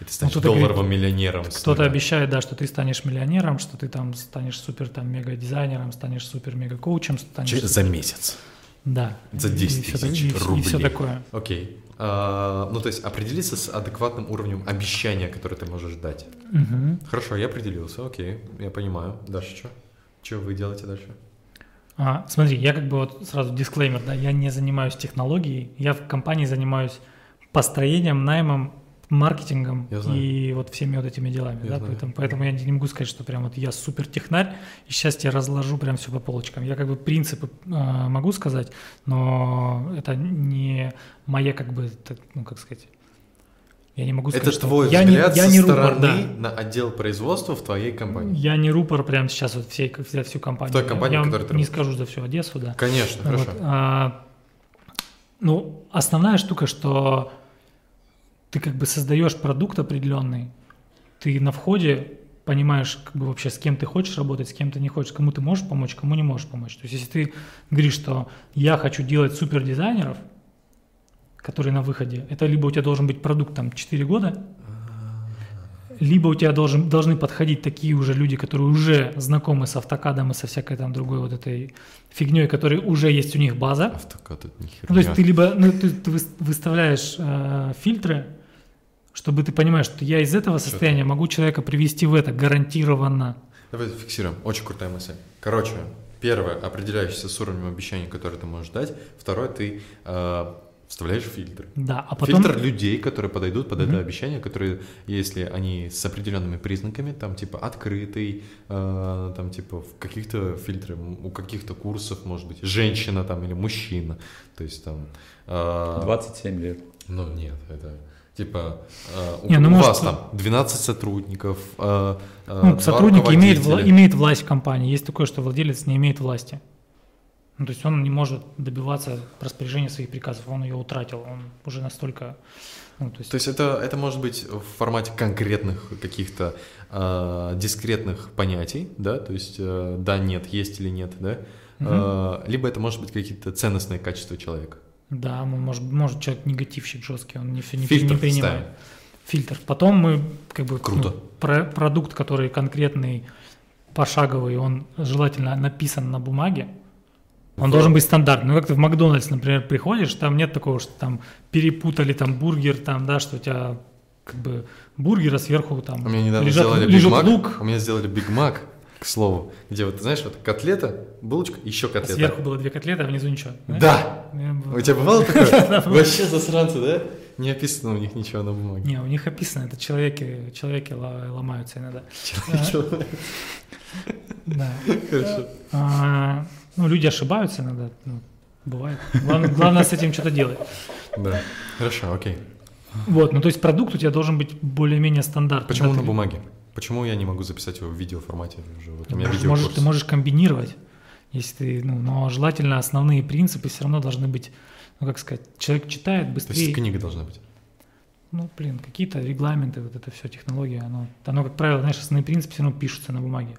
И ты станешь Ну, кто-то говорит, долларовым миллионером. Кто-то обещает, да, что ты станешь миллионером, что ты там станешь супер там мега дизайнером, станешь супер мега коучем, станешь Че- За месяц. да за И 10 всё так- тысяч и, рублей. все такое. Окей. А, ну, то есть определиться с адекватным уровнем обещания, которое ты можешь дать. Мгм. Хорошо, я определился, окей, я понимаю. Дальше что? Что вы делаете дальше? А, смотри, я как бы вот сразу дисклеймер, да, я не занимаюсь технологией, я в компании занимаюсь построением, наймом, маркетингом Я и вот всеми вот этими делами, Я да, знаю. поэтому, поэтому я не могу сказать, что прям вот я супер технарь и сейчас тебе разложу прям все по полочкам. Я как бы принципы а, могу сказать, но это не моя как бы, так, ну как сказать, я не могу сказать, Это что твой я не, взгляд я со не рупор, стороны да. на отдел производства в твоей компании. Я не рупор прямо сейчас вот всей, за всю компанию. В той компании, я в которой ты не работаешь. скажу за всю Одессу, да. Конечно, Вот, хорошо. а, ну, основная штука, что ты как бы создаешь продукт определенный, ты на входе понимаешь, как бы вообще с кем ты хочешь работать, с кем ты не хочешь, кому ты можешь помочь, кому не можешь помочь. То есть, если ты говоришь, что я хочу делать супер дизайнеров, которые на выходе, это либо у тебя должен быть продукт там 4 года, либо у тебя должен, должны подходить такие уже люди, которые уже знакомы с автокадом и со всякой там другой вот этой фигней, которые уже есть у них база. Автокад это не Ну, то есть херня. ты либо ну, ты, ты выс- выставляешь э, фильтры, чтобы ты понимаешь, что я из этого состояния могу человека привести в это гарантированно. Давай фиксируем. Очень крутая мысль. Короче, первое, определяешься с уровнем обещаний, которые ты можешь дать. Второе, ты э, вставляешь фильтры. Да, а потом Фильтр людей, которые подойдут под это Мгм. обещание, которые, если они с определенными признаками, там типа открытый, э, там типа в каких-то фильтры, м, у каких-то курсов, может быть, женщина там или мужчина, то есть там... э, 27 лет. Ну нет, это типа э, у, Не, ну, у может, вас там 12 сотрудников, э, э, ну, сотрудник имеет, вла- имеет власть в компании. Есть такое, что владелец не имеет власти. Ну, то есть он не может добиваться распоряжения своих приказов, он ее утратил, он уже настолько... Ну, то есть, То есть это, это может быть в формате конкретных каких-то э, дискретных понятий, да, то есть э, да, нет, есть или нет, да, Мгм. Э, либо это может быть какие-то ценностные качества человека. да, может, может человек негативщик жесткий, он не, все не, Фильтр не принимает. ставим. фильтр. Потом мы как бы Круто. ну, про- продукт, который конкретный, пошаговый, он желательно написан на бумаге. Он должен быть стандартный. Ну, как ты в Макдональдс, например, приходишь, там нет такого, что там перепутали там бургер, там, да, что у тебя как бы бургер, а сверху там У меня недавно лежат- сделали Биг лежит Мак. лук, У меня сделали Биг Мак, к слову, где вот, знаешь, вот котлета, булочка, еще а котлета. сверху было две котлеты, а внизу ничего. знаешь? Да! Я бы- У тебя бывало такое? Вообще засранцы, да? Не описано у них ничего на бумаге. Не, у них описано, это человеки, человеки ло- ломаются иногда. Да. Хорошо. Ну, люди ошибаются иногда, ну, бывает. Главное, главное с этим что-то делать. Да. Хорошо, окей. Вот, ну то есть продукт у тебя должен быть более-менее стандартный. Почему на бумаге? Почему я не могу записать его в видеоформате уже? Вот у меня можешь- ты можешь комбинировать, если ты, ну, но желательно основные принципы все равно должны быть, ну как сказать, человек читает То есть быстрее. книга должна быть. Ну, блин, какие-то регламенты, вот это все, технология, оно, оно, как правило, знаешь, основные принципы все равно пишутся на бумаге.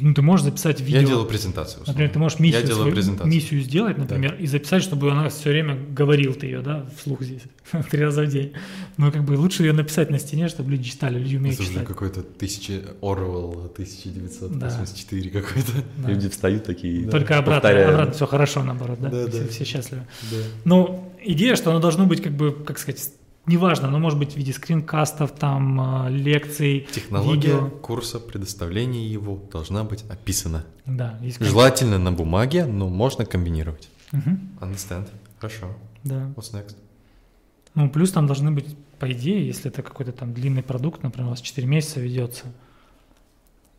Ну, ты можешь записать видео. Я делаю презентацию. условно. Например, ты можешь миссию, Я делаю свою- презентацию. миссию сделать, например, и записать, чтобы она все время говорил ты ее, да, вслух здесь, три раза в день. Но как бы лучше ее написать на стене, чтобы люди читали, люди умеют Это уже читать. какой-то тысячи Орвелл 1984 какой-то. Да. Люди встают такие. Только обратно, повторяют. обратно все хорошо, наоборот, да? Да, все, да. все счастливы. Да. Ну, идея, что оно должно быть, как бы, как сказать, неважно, оно может быть в виде скринкастов, там, а, лекций, Технология видео. курса предоставления его должна быть описана. Да, есть Желательно на бумаге, но можно комбинировать. Мгм, Understand. Хорошо. да. What's next? Ну, плюс там должны быть, по идее, если это какой-то там длинный продукт, например, у вас 4 месяца ведется.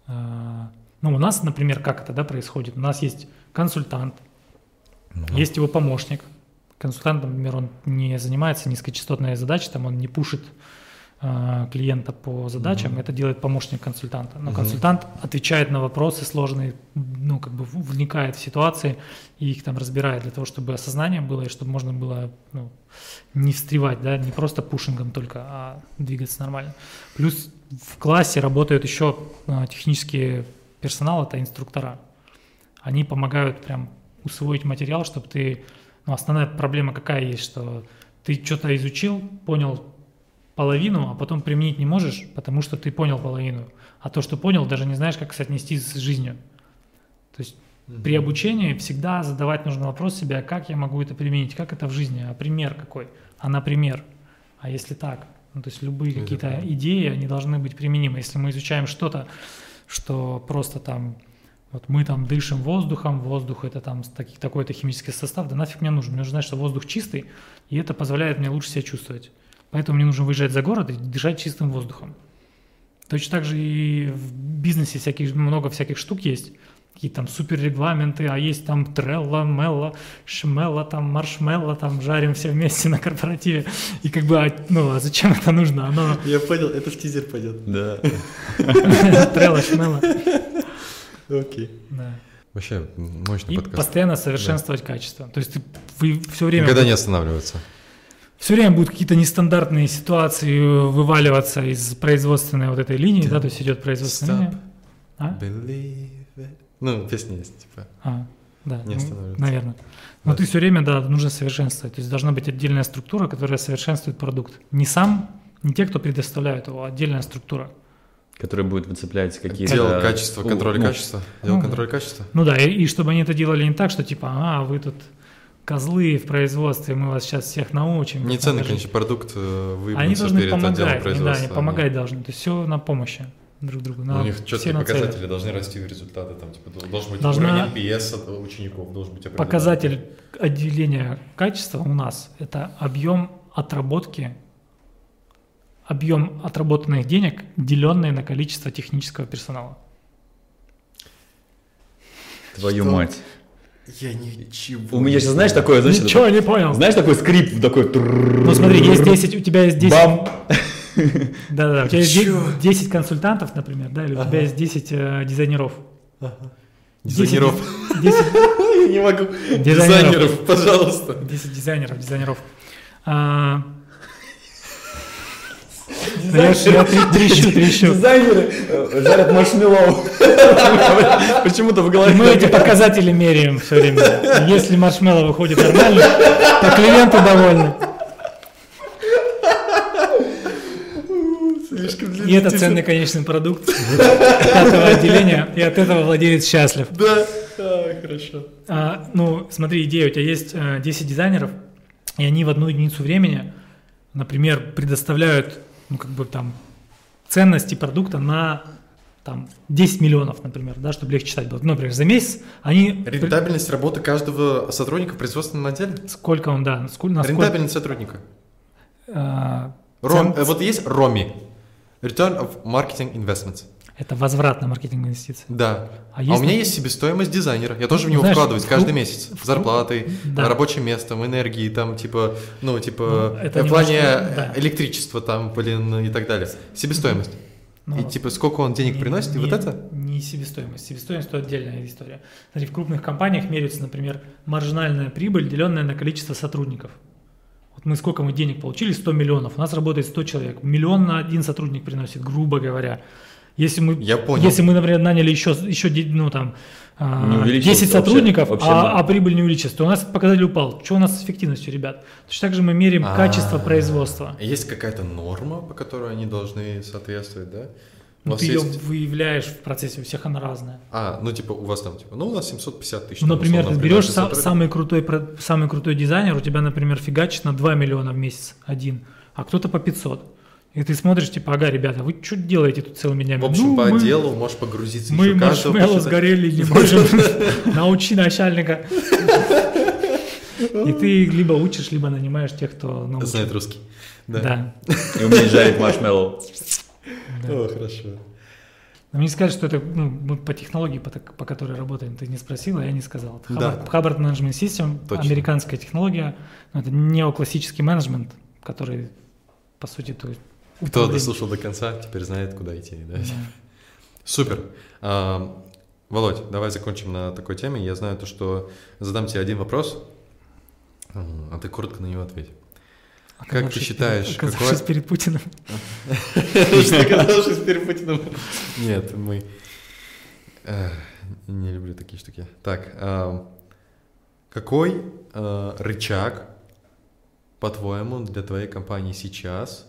а, Ну, у нас, например, как это да, происходит? У нас есть консультант, Ну, есть его помощник. Консультант, например, он не занимается низкочастотной задачей, там он не пушит а, клиента по задачам, Мгм. это делает помощник консультанта. Но Мгм. консультант отвечает на вопросы сложные, ну, как бы вникает в ситуации и их там разбирает для того, чтобы осознание было и чтобы можно было ну, не встревать, да, не просто пушингом только, а двигаться нормально. Плюс в классе работают еще а, технические персонал, это инструктора. Они помогают прям усвоить материал, чтобы ты... Ну, основная проблема какая есть, что ты что-то изучил, понял половину, а потом применить не можешь, потому что ты понял половину. А то, что понял, даже не знаешь, как соотнести с жизнью. То есть при обучении всегда задавать нужно вопрос себе, а как я могу это применить, как это в жизни, а пример какой, а например, а если так. Ну, то есть любые какие-то идеи, они должны быть применимы. Если мы изучаем что-то, что просто там Вот мы там дышим воздухом, воздух это там такой-то химический состав, да нафиг мне нужен. Мне нужно знать, что воздух чистый, и это позволяет мне лучше себя чувствовать. Поэтому мне нужно выезжать за город и дышать чистым воздухом. Точно так же и в бизнесе всяких, много всяких штук есть. Какие там суперрегламенты, а есть там трелла, мелла, шмелла, там маршмелла, там жарим все вместе на корпоративе. И как бы, а, ну, а зачем это нужно? Оно Я понял, это в тизер пойдет. Да. трелла, шмелла. Окей. Да. Вообще, мощный И подкаст. постоянно совершенствовать качество. То есть ты, вы все время, Никогда не останавливаться. все время будут какие-то нестандартные ситуации вываливаться из производственной вот этой линии, да, то есть идет производственная Stop. линия. А? Believe it. Ну, песня есть, типа. А, да, Не ну, останавливаться. наверное. Но Да. ты все время, да, нужно совершенствовать. То есть должна быть отдельная структура, которая совершенствует продукт. Не сам, не те, кто предоставляют его, а отдельная структура. Который будет выцеплять какие-то... Дело качества, контроль ну, качества. Дело ну, контроль качества. Ну да, и, и чтобы они это делали не так, что типа, а, вы тут козлы в производстве, мы вас сейчас всех научим. Не жить». конечно, продукт э, Они выбраться должны перед помогать, они, да, они помогать должны. То есть все на помощи друг другу. Ну, на- У них все четкие нацелены. показатели должны расти в результаты. Там, типа, должен быть Должна- уровень NPS от учеников, должен быть. Показатель отделения качества у нас – это объем отработки, объем отработанных денег, деленный на количество технического персонала. Твою Что? мать. Я ничего. У меня сейчас, знаешь, такое, знаешь, Ничего не понял. знаешь, такой скрип, такой... Ну смотри, есть 10, у тебя есть 10, Бам! да-да, у тебя есть Чё? 10 консультантов, например, да, или у тебя есть 10 э, дизайнеров. Дизайнеров. 10, Я не могу. Дизайнеров. Дизайнеров, пожалуйста. 10 дизайнеров, дизайнеров. А, я трещу, трещу. Дизайнеры э, жарят маршмеллоу. Почему-то в голове. мы эти показатели меряем все время. Если маршмеллоу выходит нормально, то клиенты довольны. Слишком И это ценный конечный продукт пятого отделения, и от этого владелец счастлив. Да. А, хорошо. А, ну, смотри, идея, у тебя есть э, 10 дизайнеров, и они в одну единицу времени, например, предоставляют, ну, как бы там, ценности продукта на там 10 миллионов, например, да, чтобы легче читать было. Ну, например, за месяц они... Рентабельность работы каждого сотрудника в производственном отделе? Сколько он, да, сколько, насколько... Рентабельность сотрудника. э, Ром, цен- э, вот есть ROMI. Return of Marketing Investments. Это возврат на маркетинговые инвестиции. Да. А А, у меня есть себестоимость дизайнера. Я тоже в него Знаешь, вкладываюсь каждый кру- месяц. Зарплатой, Да. рабочим местом, энергией, там, типа, ну, типа, Ну, это в плане немножко- да. электричества, там, блин, и так далее. Себестоимость. Ну, и, типа, сколько он денег не- приносит, и не- вот это? Не себестоимость. Себестоимость – это отдельная история. Смотри, в крупных компаниях меряется, например, маржинальная прибыль, деленная на количество сотрудников. Вот мы сколько мы денег получили? 100 миллионов. У нас работает 100 человек. Миллион на один сотрудник приносит, грубо говоря. Если мы, Я понял. если мы, например, наняли еще, еще ну, там, а, Не увеличилось 10 вообще- сотрудников, вообще а, на- а прибыль не увеличится, то у нас этот показатель упал. Что у нас с эффективностью, ребят? Точно так же мы меряем качество А, производства. Есть какая-то норма, по которой они должны соответствовать, да? Ну, ты ее есть- выявляешь в процессе, у всех она разная. А, ну, типа, у вас там, типа, ну, у нас 750 тысяч. Ну, например, условно, ты берешь приносит са- сотрудник. самый крутой, самый крутой дизайнер, у тебя, например, фигачит на 2 миллиона в месяц один, а кто-то по 500. И ты смотришь, типа, ага, ребята, вы что делаете тут целыми днями? В общем, «Ну, по мы- отделу можешь погрузиться Мы маршмеллоу сгорели, не можем. Научи начальника. И ты либо учишь, либо нанимаешь тех, кто научит. Знает русский. Да. И умеет жарить маршмеллоу. О, хорошо. Мне сказали, что это ну, мы по технологии, по, по которой работаем, ты не спросил, а я не сказал. Это Да. Hubbard, Management System, Точно. американская технология, но это неоклассический менеджмент, который, по сути, то Кто дослушал до конца, теперь знает, куда идти. Да? Да. Супер. А, Володь, давай закончим на такой теме. Я знаю то, что задам тебе один вопрос, а ты коротко на него ответь. Как ты считаешь, перед- Оказавшись какой- перед Путиным. Оказавшись перед Путиным? Нет, мы... э, Не люблю такие штуки. Так, а, какой э, рычаг, по-твоему, для твоей компании сейчас?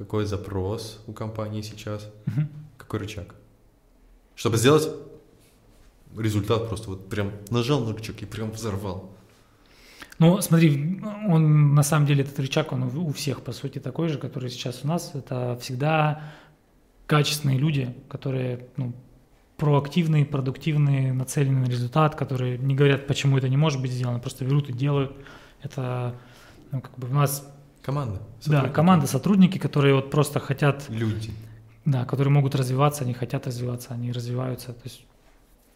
Какой запрос у компании сейчас? Мгм. Какой рычаг? Чтобы сделать результат просто вот прям нажал на рычаг и прям взорвал. Ну, смотри, он на самом деле этот рычаг, он у всех, по сути, такой же, который сейчас у нас. Это всегда качественные люди, которые ну, проактивные, продуктивные, нацеленные на результат, которые не говорят, почему это не может быть сделано, просто берут и делают. Это, ну, как бы у нас, Команда. да, команда, сотрудники, которые вот просто хотят Люди. да, которые могут развиваться, они хотят развиваться, они развиваются. То есть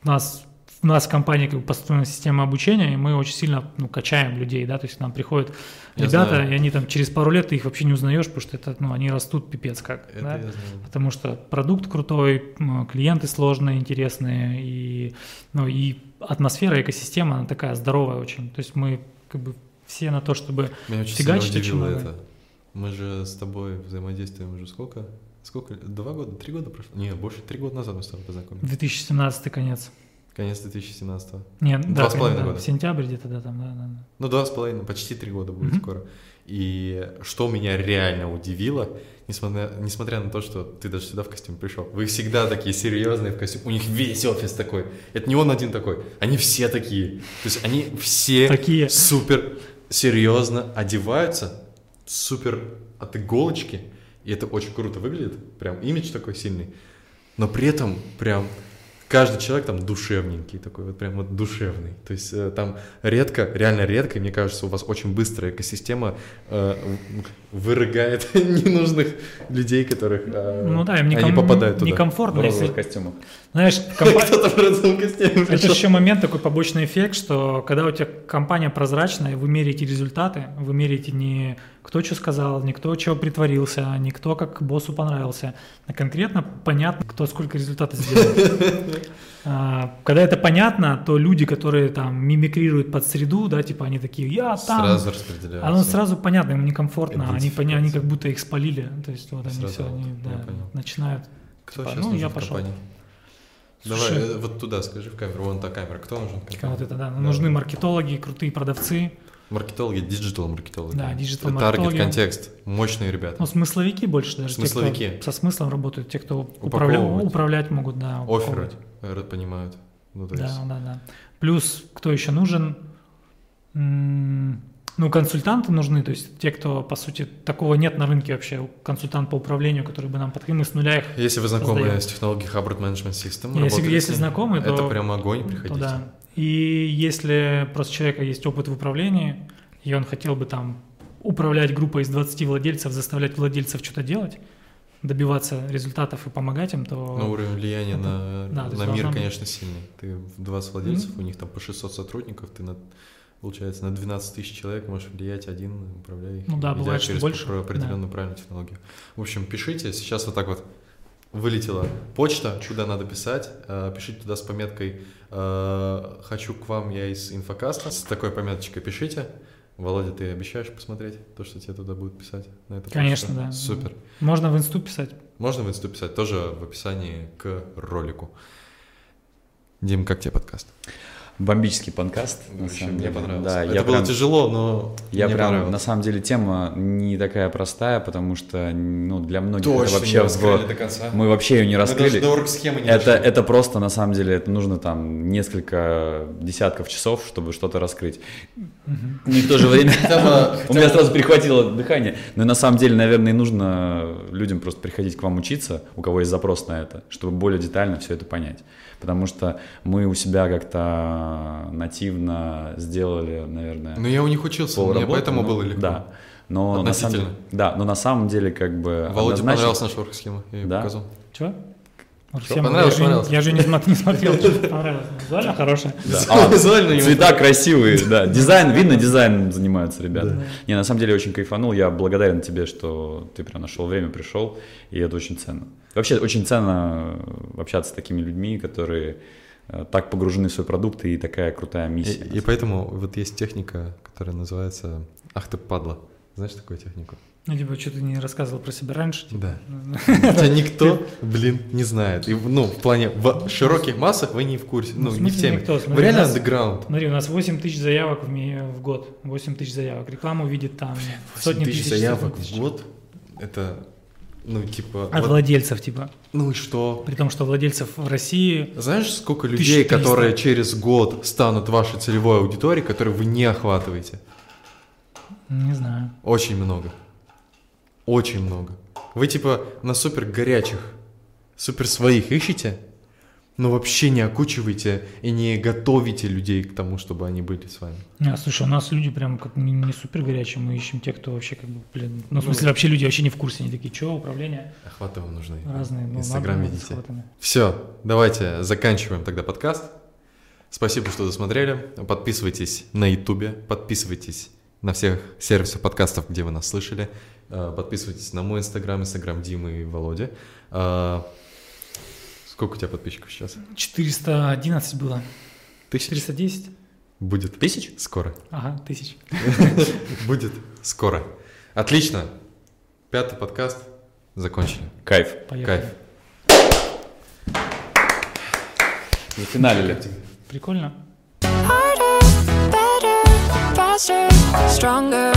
у нас, у нас в компании как бы построена система обучения, и мы очень сильно ну, качаем людей, да, то есть к нам приходят Я ребята, знаю. и они там через пару лет ты их вообще не узнаешь, потому что это, ну, они растут пипец как, Это да. Потому что продукт крутой, клиенты сложные, интересные, и, ну, и атмосфера, экосистема, она такая здоровая очень. То есть мы как бы все на то, чтобы Меня очень Фигачить очень это. Мы же с тобой взаимодействуем уже сколько? Сколько? Два года? Три года прошло? Не, больше. Три года назад мы с тобой познакомились. 2017 конец. Конец 2017 Нет, Два да, с половиной да, года. в сентябре где-то, да, там, да, да. Ну, два с половиной, почти три года будет Мгм. скоро. И что меня реально удивило, несмотря, несмотря на то, что ты даже сюда в костюме пришел, вы всегда такие серьезные в костюме, у них весь офис такой. Это не он один такой, они все такие. То есть они все Такие. супер серьезно одеваются, супер от иголочки, и это очень круто выглядит, прям имидж такой сильный, но при этом прям каждый человек там душевненький такой, вот прям вот душевный. То есть э, там редко, реально редко, и мне кажется, у вас очень быстрая экосистема э, в- вырыгает ненужных людей, которых э, Ну да, им они неком- попадают туда. В некомфортно. если- розовых костюмах. Знаешь, компа- Кто-то в розовом костюме это еще момент такой побочный эффект, что когда у тебя компания прозрачная, вы меряете результаты, вы меряете не кто что сказал, не кто чего притворился, не кто как боссу понравился, а конкретно понятно, кто сколько результатов сделал. А, Когда это понятно, то люди, которые там мимикрируют под среду, да, типа они такие, я там, Сразу распределяются. Оно сразу понятно, им некомфортно, они, они как будто их спалили, то есть вот они все, они начинают. Кто Типа, сейчас ну, я пошел. компании? Слушай, Давай, э, вот туда скажи в камеру, вон та камера. Кто нужен это, да, нужны маркетологи, крутые продавцы, Маркетологи, диджитал-маркетологи. Да, диджитал-маркетологи. Таргет, контекст, мощные ребята. ну, смысловики больше даже, те, Смысловики. кто со смыслом работают, те, кто управля- управлять могут, да, Оферы понимают. Ну, то Да, есть, да, да. Плюс, кто еще нужен? Ну, консультанты нужны, то есть те, кто, по сути, такого нет на рынке вообще, консультант по управлению, который бы нам подходил, мы с нуля их Если вы знакомы Создаем. с технологией Hubbard Management System, Если- если знакомы, то- Это прям огонь, то приходите. да. И если просто у человека есть опыт в управлении, и он хотел бы там управлять группой из 20 владельцев, заставлять владельцев что-то делать, добиваться результатов и помогать им, то... Но уровень влияния Это- на, да, на мир, быть- конечно, сильный. Ты в 20 владельцев, у них там по 600 сотрудников, ты на, получается, на 12 тысяч человек можешь влиять один, управляя их, Ну да, бывает, через больше, определенную правильную технологию. В общем, пишите, сейчас вот так вот вылетела почта, куда надо писать, э, пишите туда с пометкой «Хочу к вам, я из инфокаста». С такой пометочкой пишите. Володя, ты обещаешь посмотреть то, что тебе туда будут писать на эту Конечно, почту? да. Супер. Можно в инсту писать. Можно в инсту писать, тоже в описании к ролику. Дим, как тебе подкаст? Бомбический подкаст, на Вообще, самом мне деле. понравился. Да, Это я было прям, тяжело, но я мне прям, понравилось. на самом деле, тема не такая простая, потому что, ну, для многих это Точно вообще не в- раскрыли до конца. мы вообще ее не Мы даже раскрыли. до не Это, дошли. это просто, на самом деле, это нужно там несколько десятков часов, чтобы что-то раскрыть. Ну и в то же время у меня сразу перехватило дыхание. Но на самом деле, наверное, и нужно людям просто приходить к вам учиться, у кого есть запрос на это, чтобы более детально все это понять. Потому что мы у себя как-то нативно сделали, наверное, Ну, я у них учился, мне полработы, поэтому но- было легко. Да. Но на самом да, но на самом деле как бы Володе однозначно- понравилась наша орг-схема, я ее Да? показал. Чего? Что, понравилось, я, же, понравилось? я же не, не смотрел, что понравилось. Визуально хорошая. Да. А, Визуально Цвета красивые, да. Дизайн, видно, дизайном занимаются ребята. Не, на самом деле очень кайфанул. Я благодарен тебе, что ты прям нашел время, пришел, и это очень ценно. Вообще очень ценно э, общаться с такими людьми, которые э, так погружены в свой продукт и такая крутая миссия. И, и поэтому вот есть техника, которая называется «Ах ты падла». Знаешь такую технику? Ну, типа, что ты не рассказывал про себя раньше? типа? Да. Тебя никто, блин, не знает. И, ну, в плане, в широких массах вы не в курсе, Ну, ну, не в теме. никто? Вы Смотри, реально у нас- андеграунд. Смотри, у нас 8 тысяч заявок в, в год. 8 тысяч заявок. Рекламу видит там сотни тысяч тысяч. заявок в год, это, ну, типа... От вот- владельцев, типа. ну и что? При том, что владельцев в России... Знаешь, сколько людей, 1300. которые через год станут вашей целевой аудиторией, которую вы не охватываете? Не знаю. Очень много. Очень много. Вы типа на супер горячих, супер своих ищете, ну вообще не окучивайте и не готовите людей к тому, чтобы они были с вами. А, слушай, у нас люди прям как не, не супер горячие, мы ищем тех, кто вообще как бы, блин, ну, в смысле, вообще люди вообще не в курсе, они такие, что, управление? Охваты вам нужны. Разные, ну, Инстаграм видите. Все, давайте заканчиваем тогда подкаст. Спасибо, что досмотрели. Подписывайтесь на Ютубе, подписывайтесь на всех сервисах подкастов, где вы нас слышали. Э, Подписывайтесь на мой инстаграм, инстаграм Димы и Володи. Сколько у тебя подписчиков сейчас? 411 было. Тысяч? 410? Будет. Тысяч? Скоро. Ага, тысяч. Будет скоро. Отлично. Пятый подкаст. Закончили. Кайф. Поехали. Кайф. Зафиналили. Прикольно. Harder, better, faster, stronger.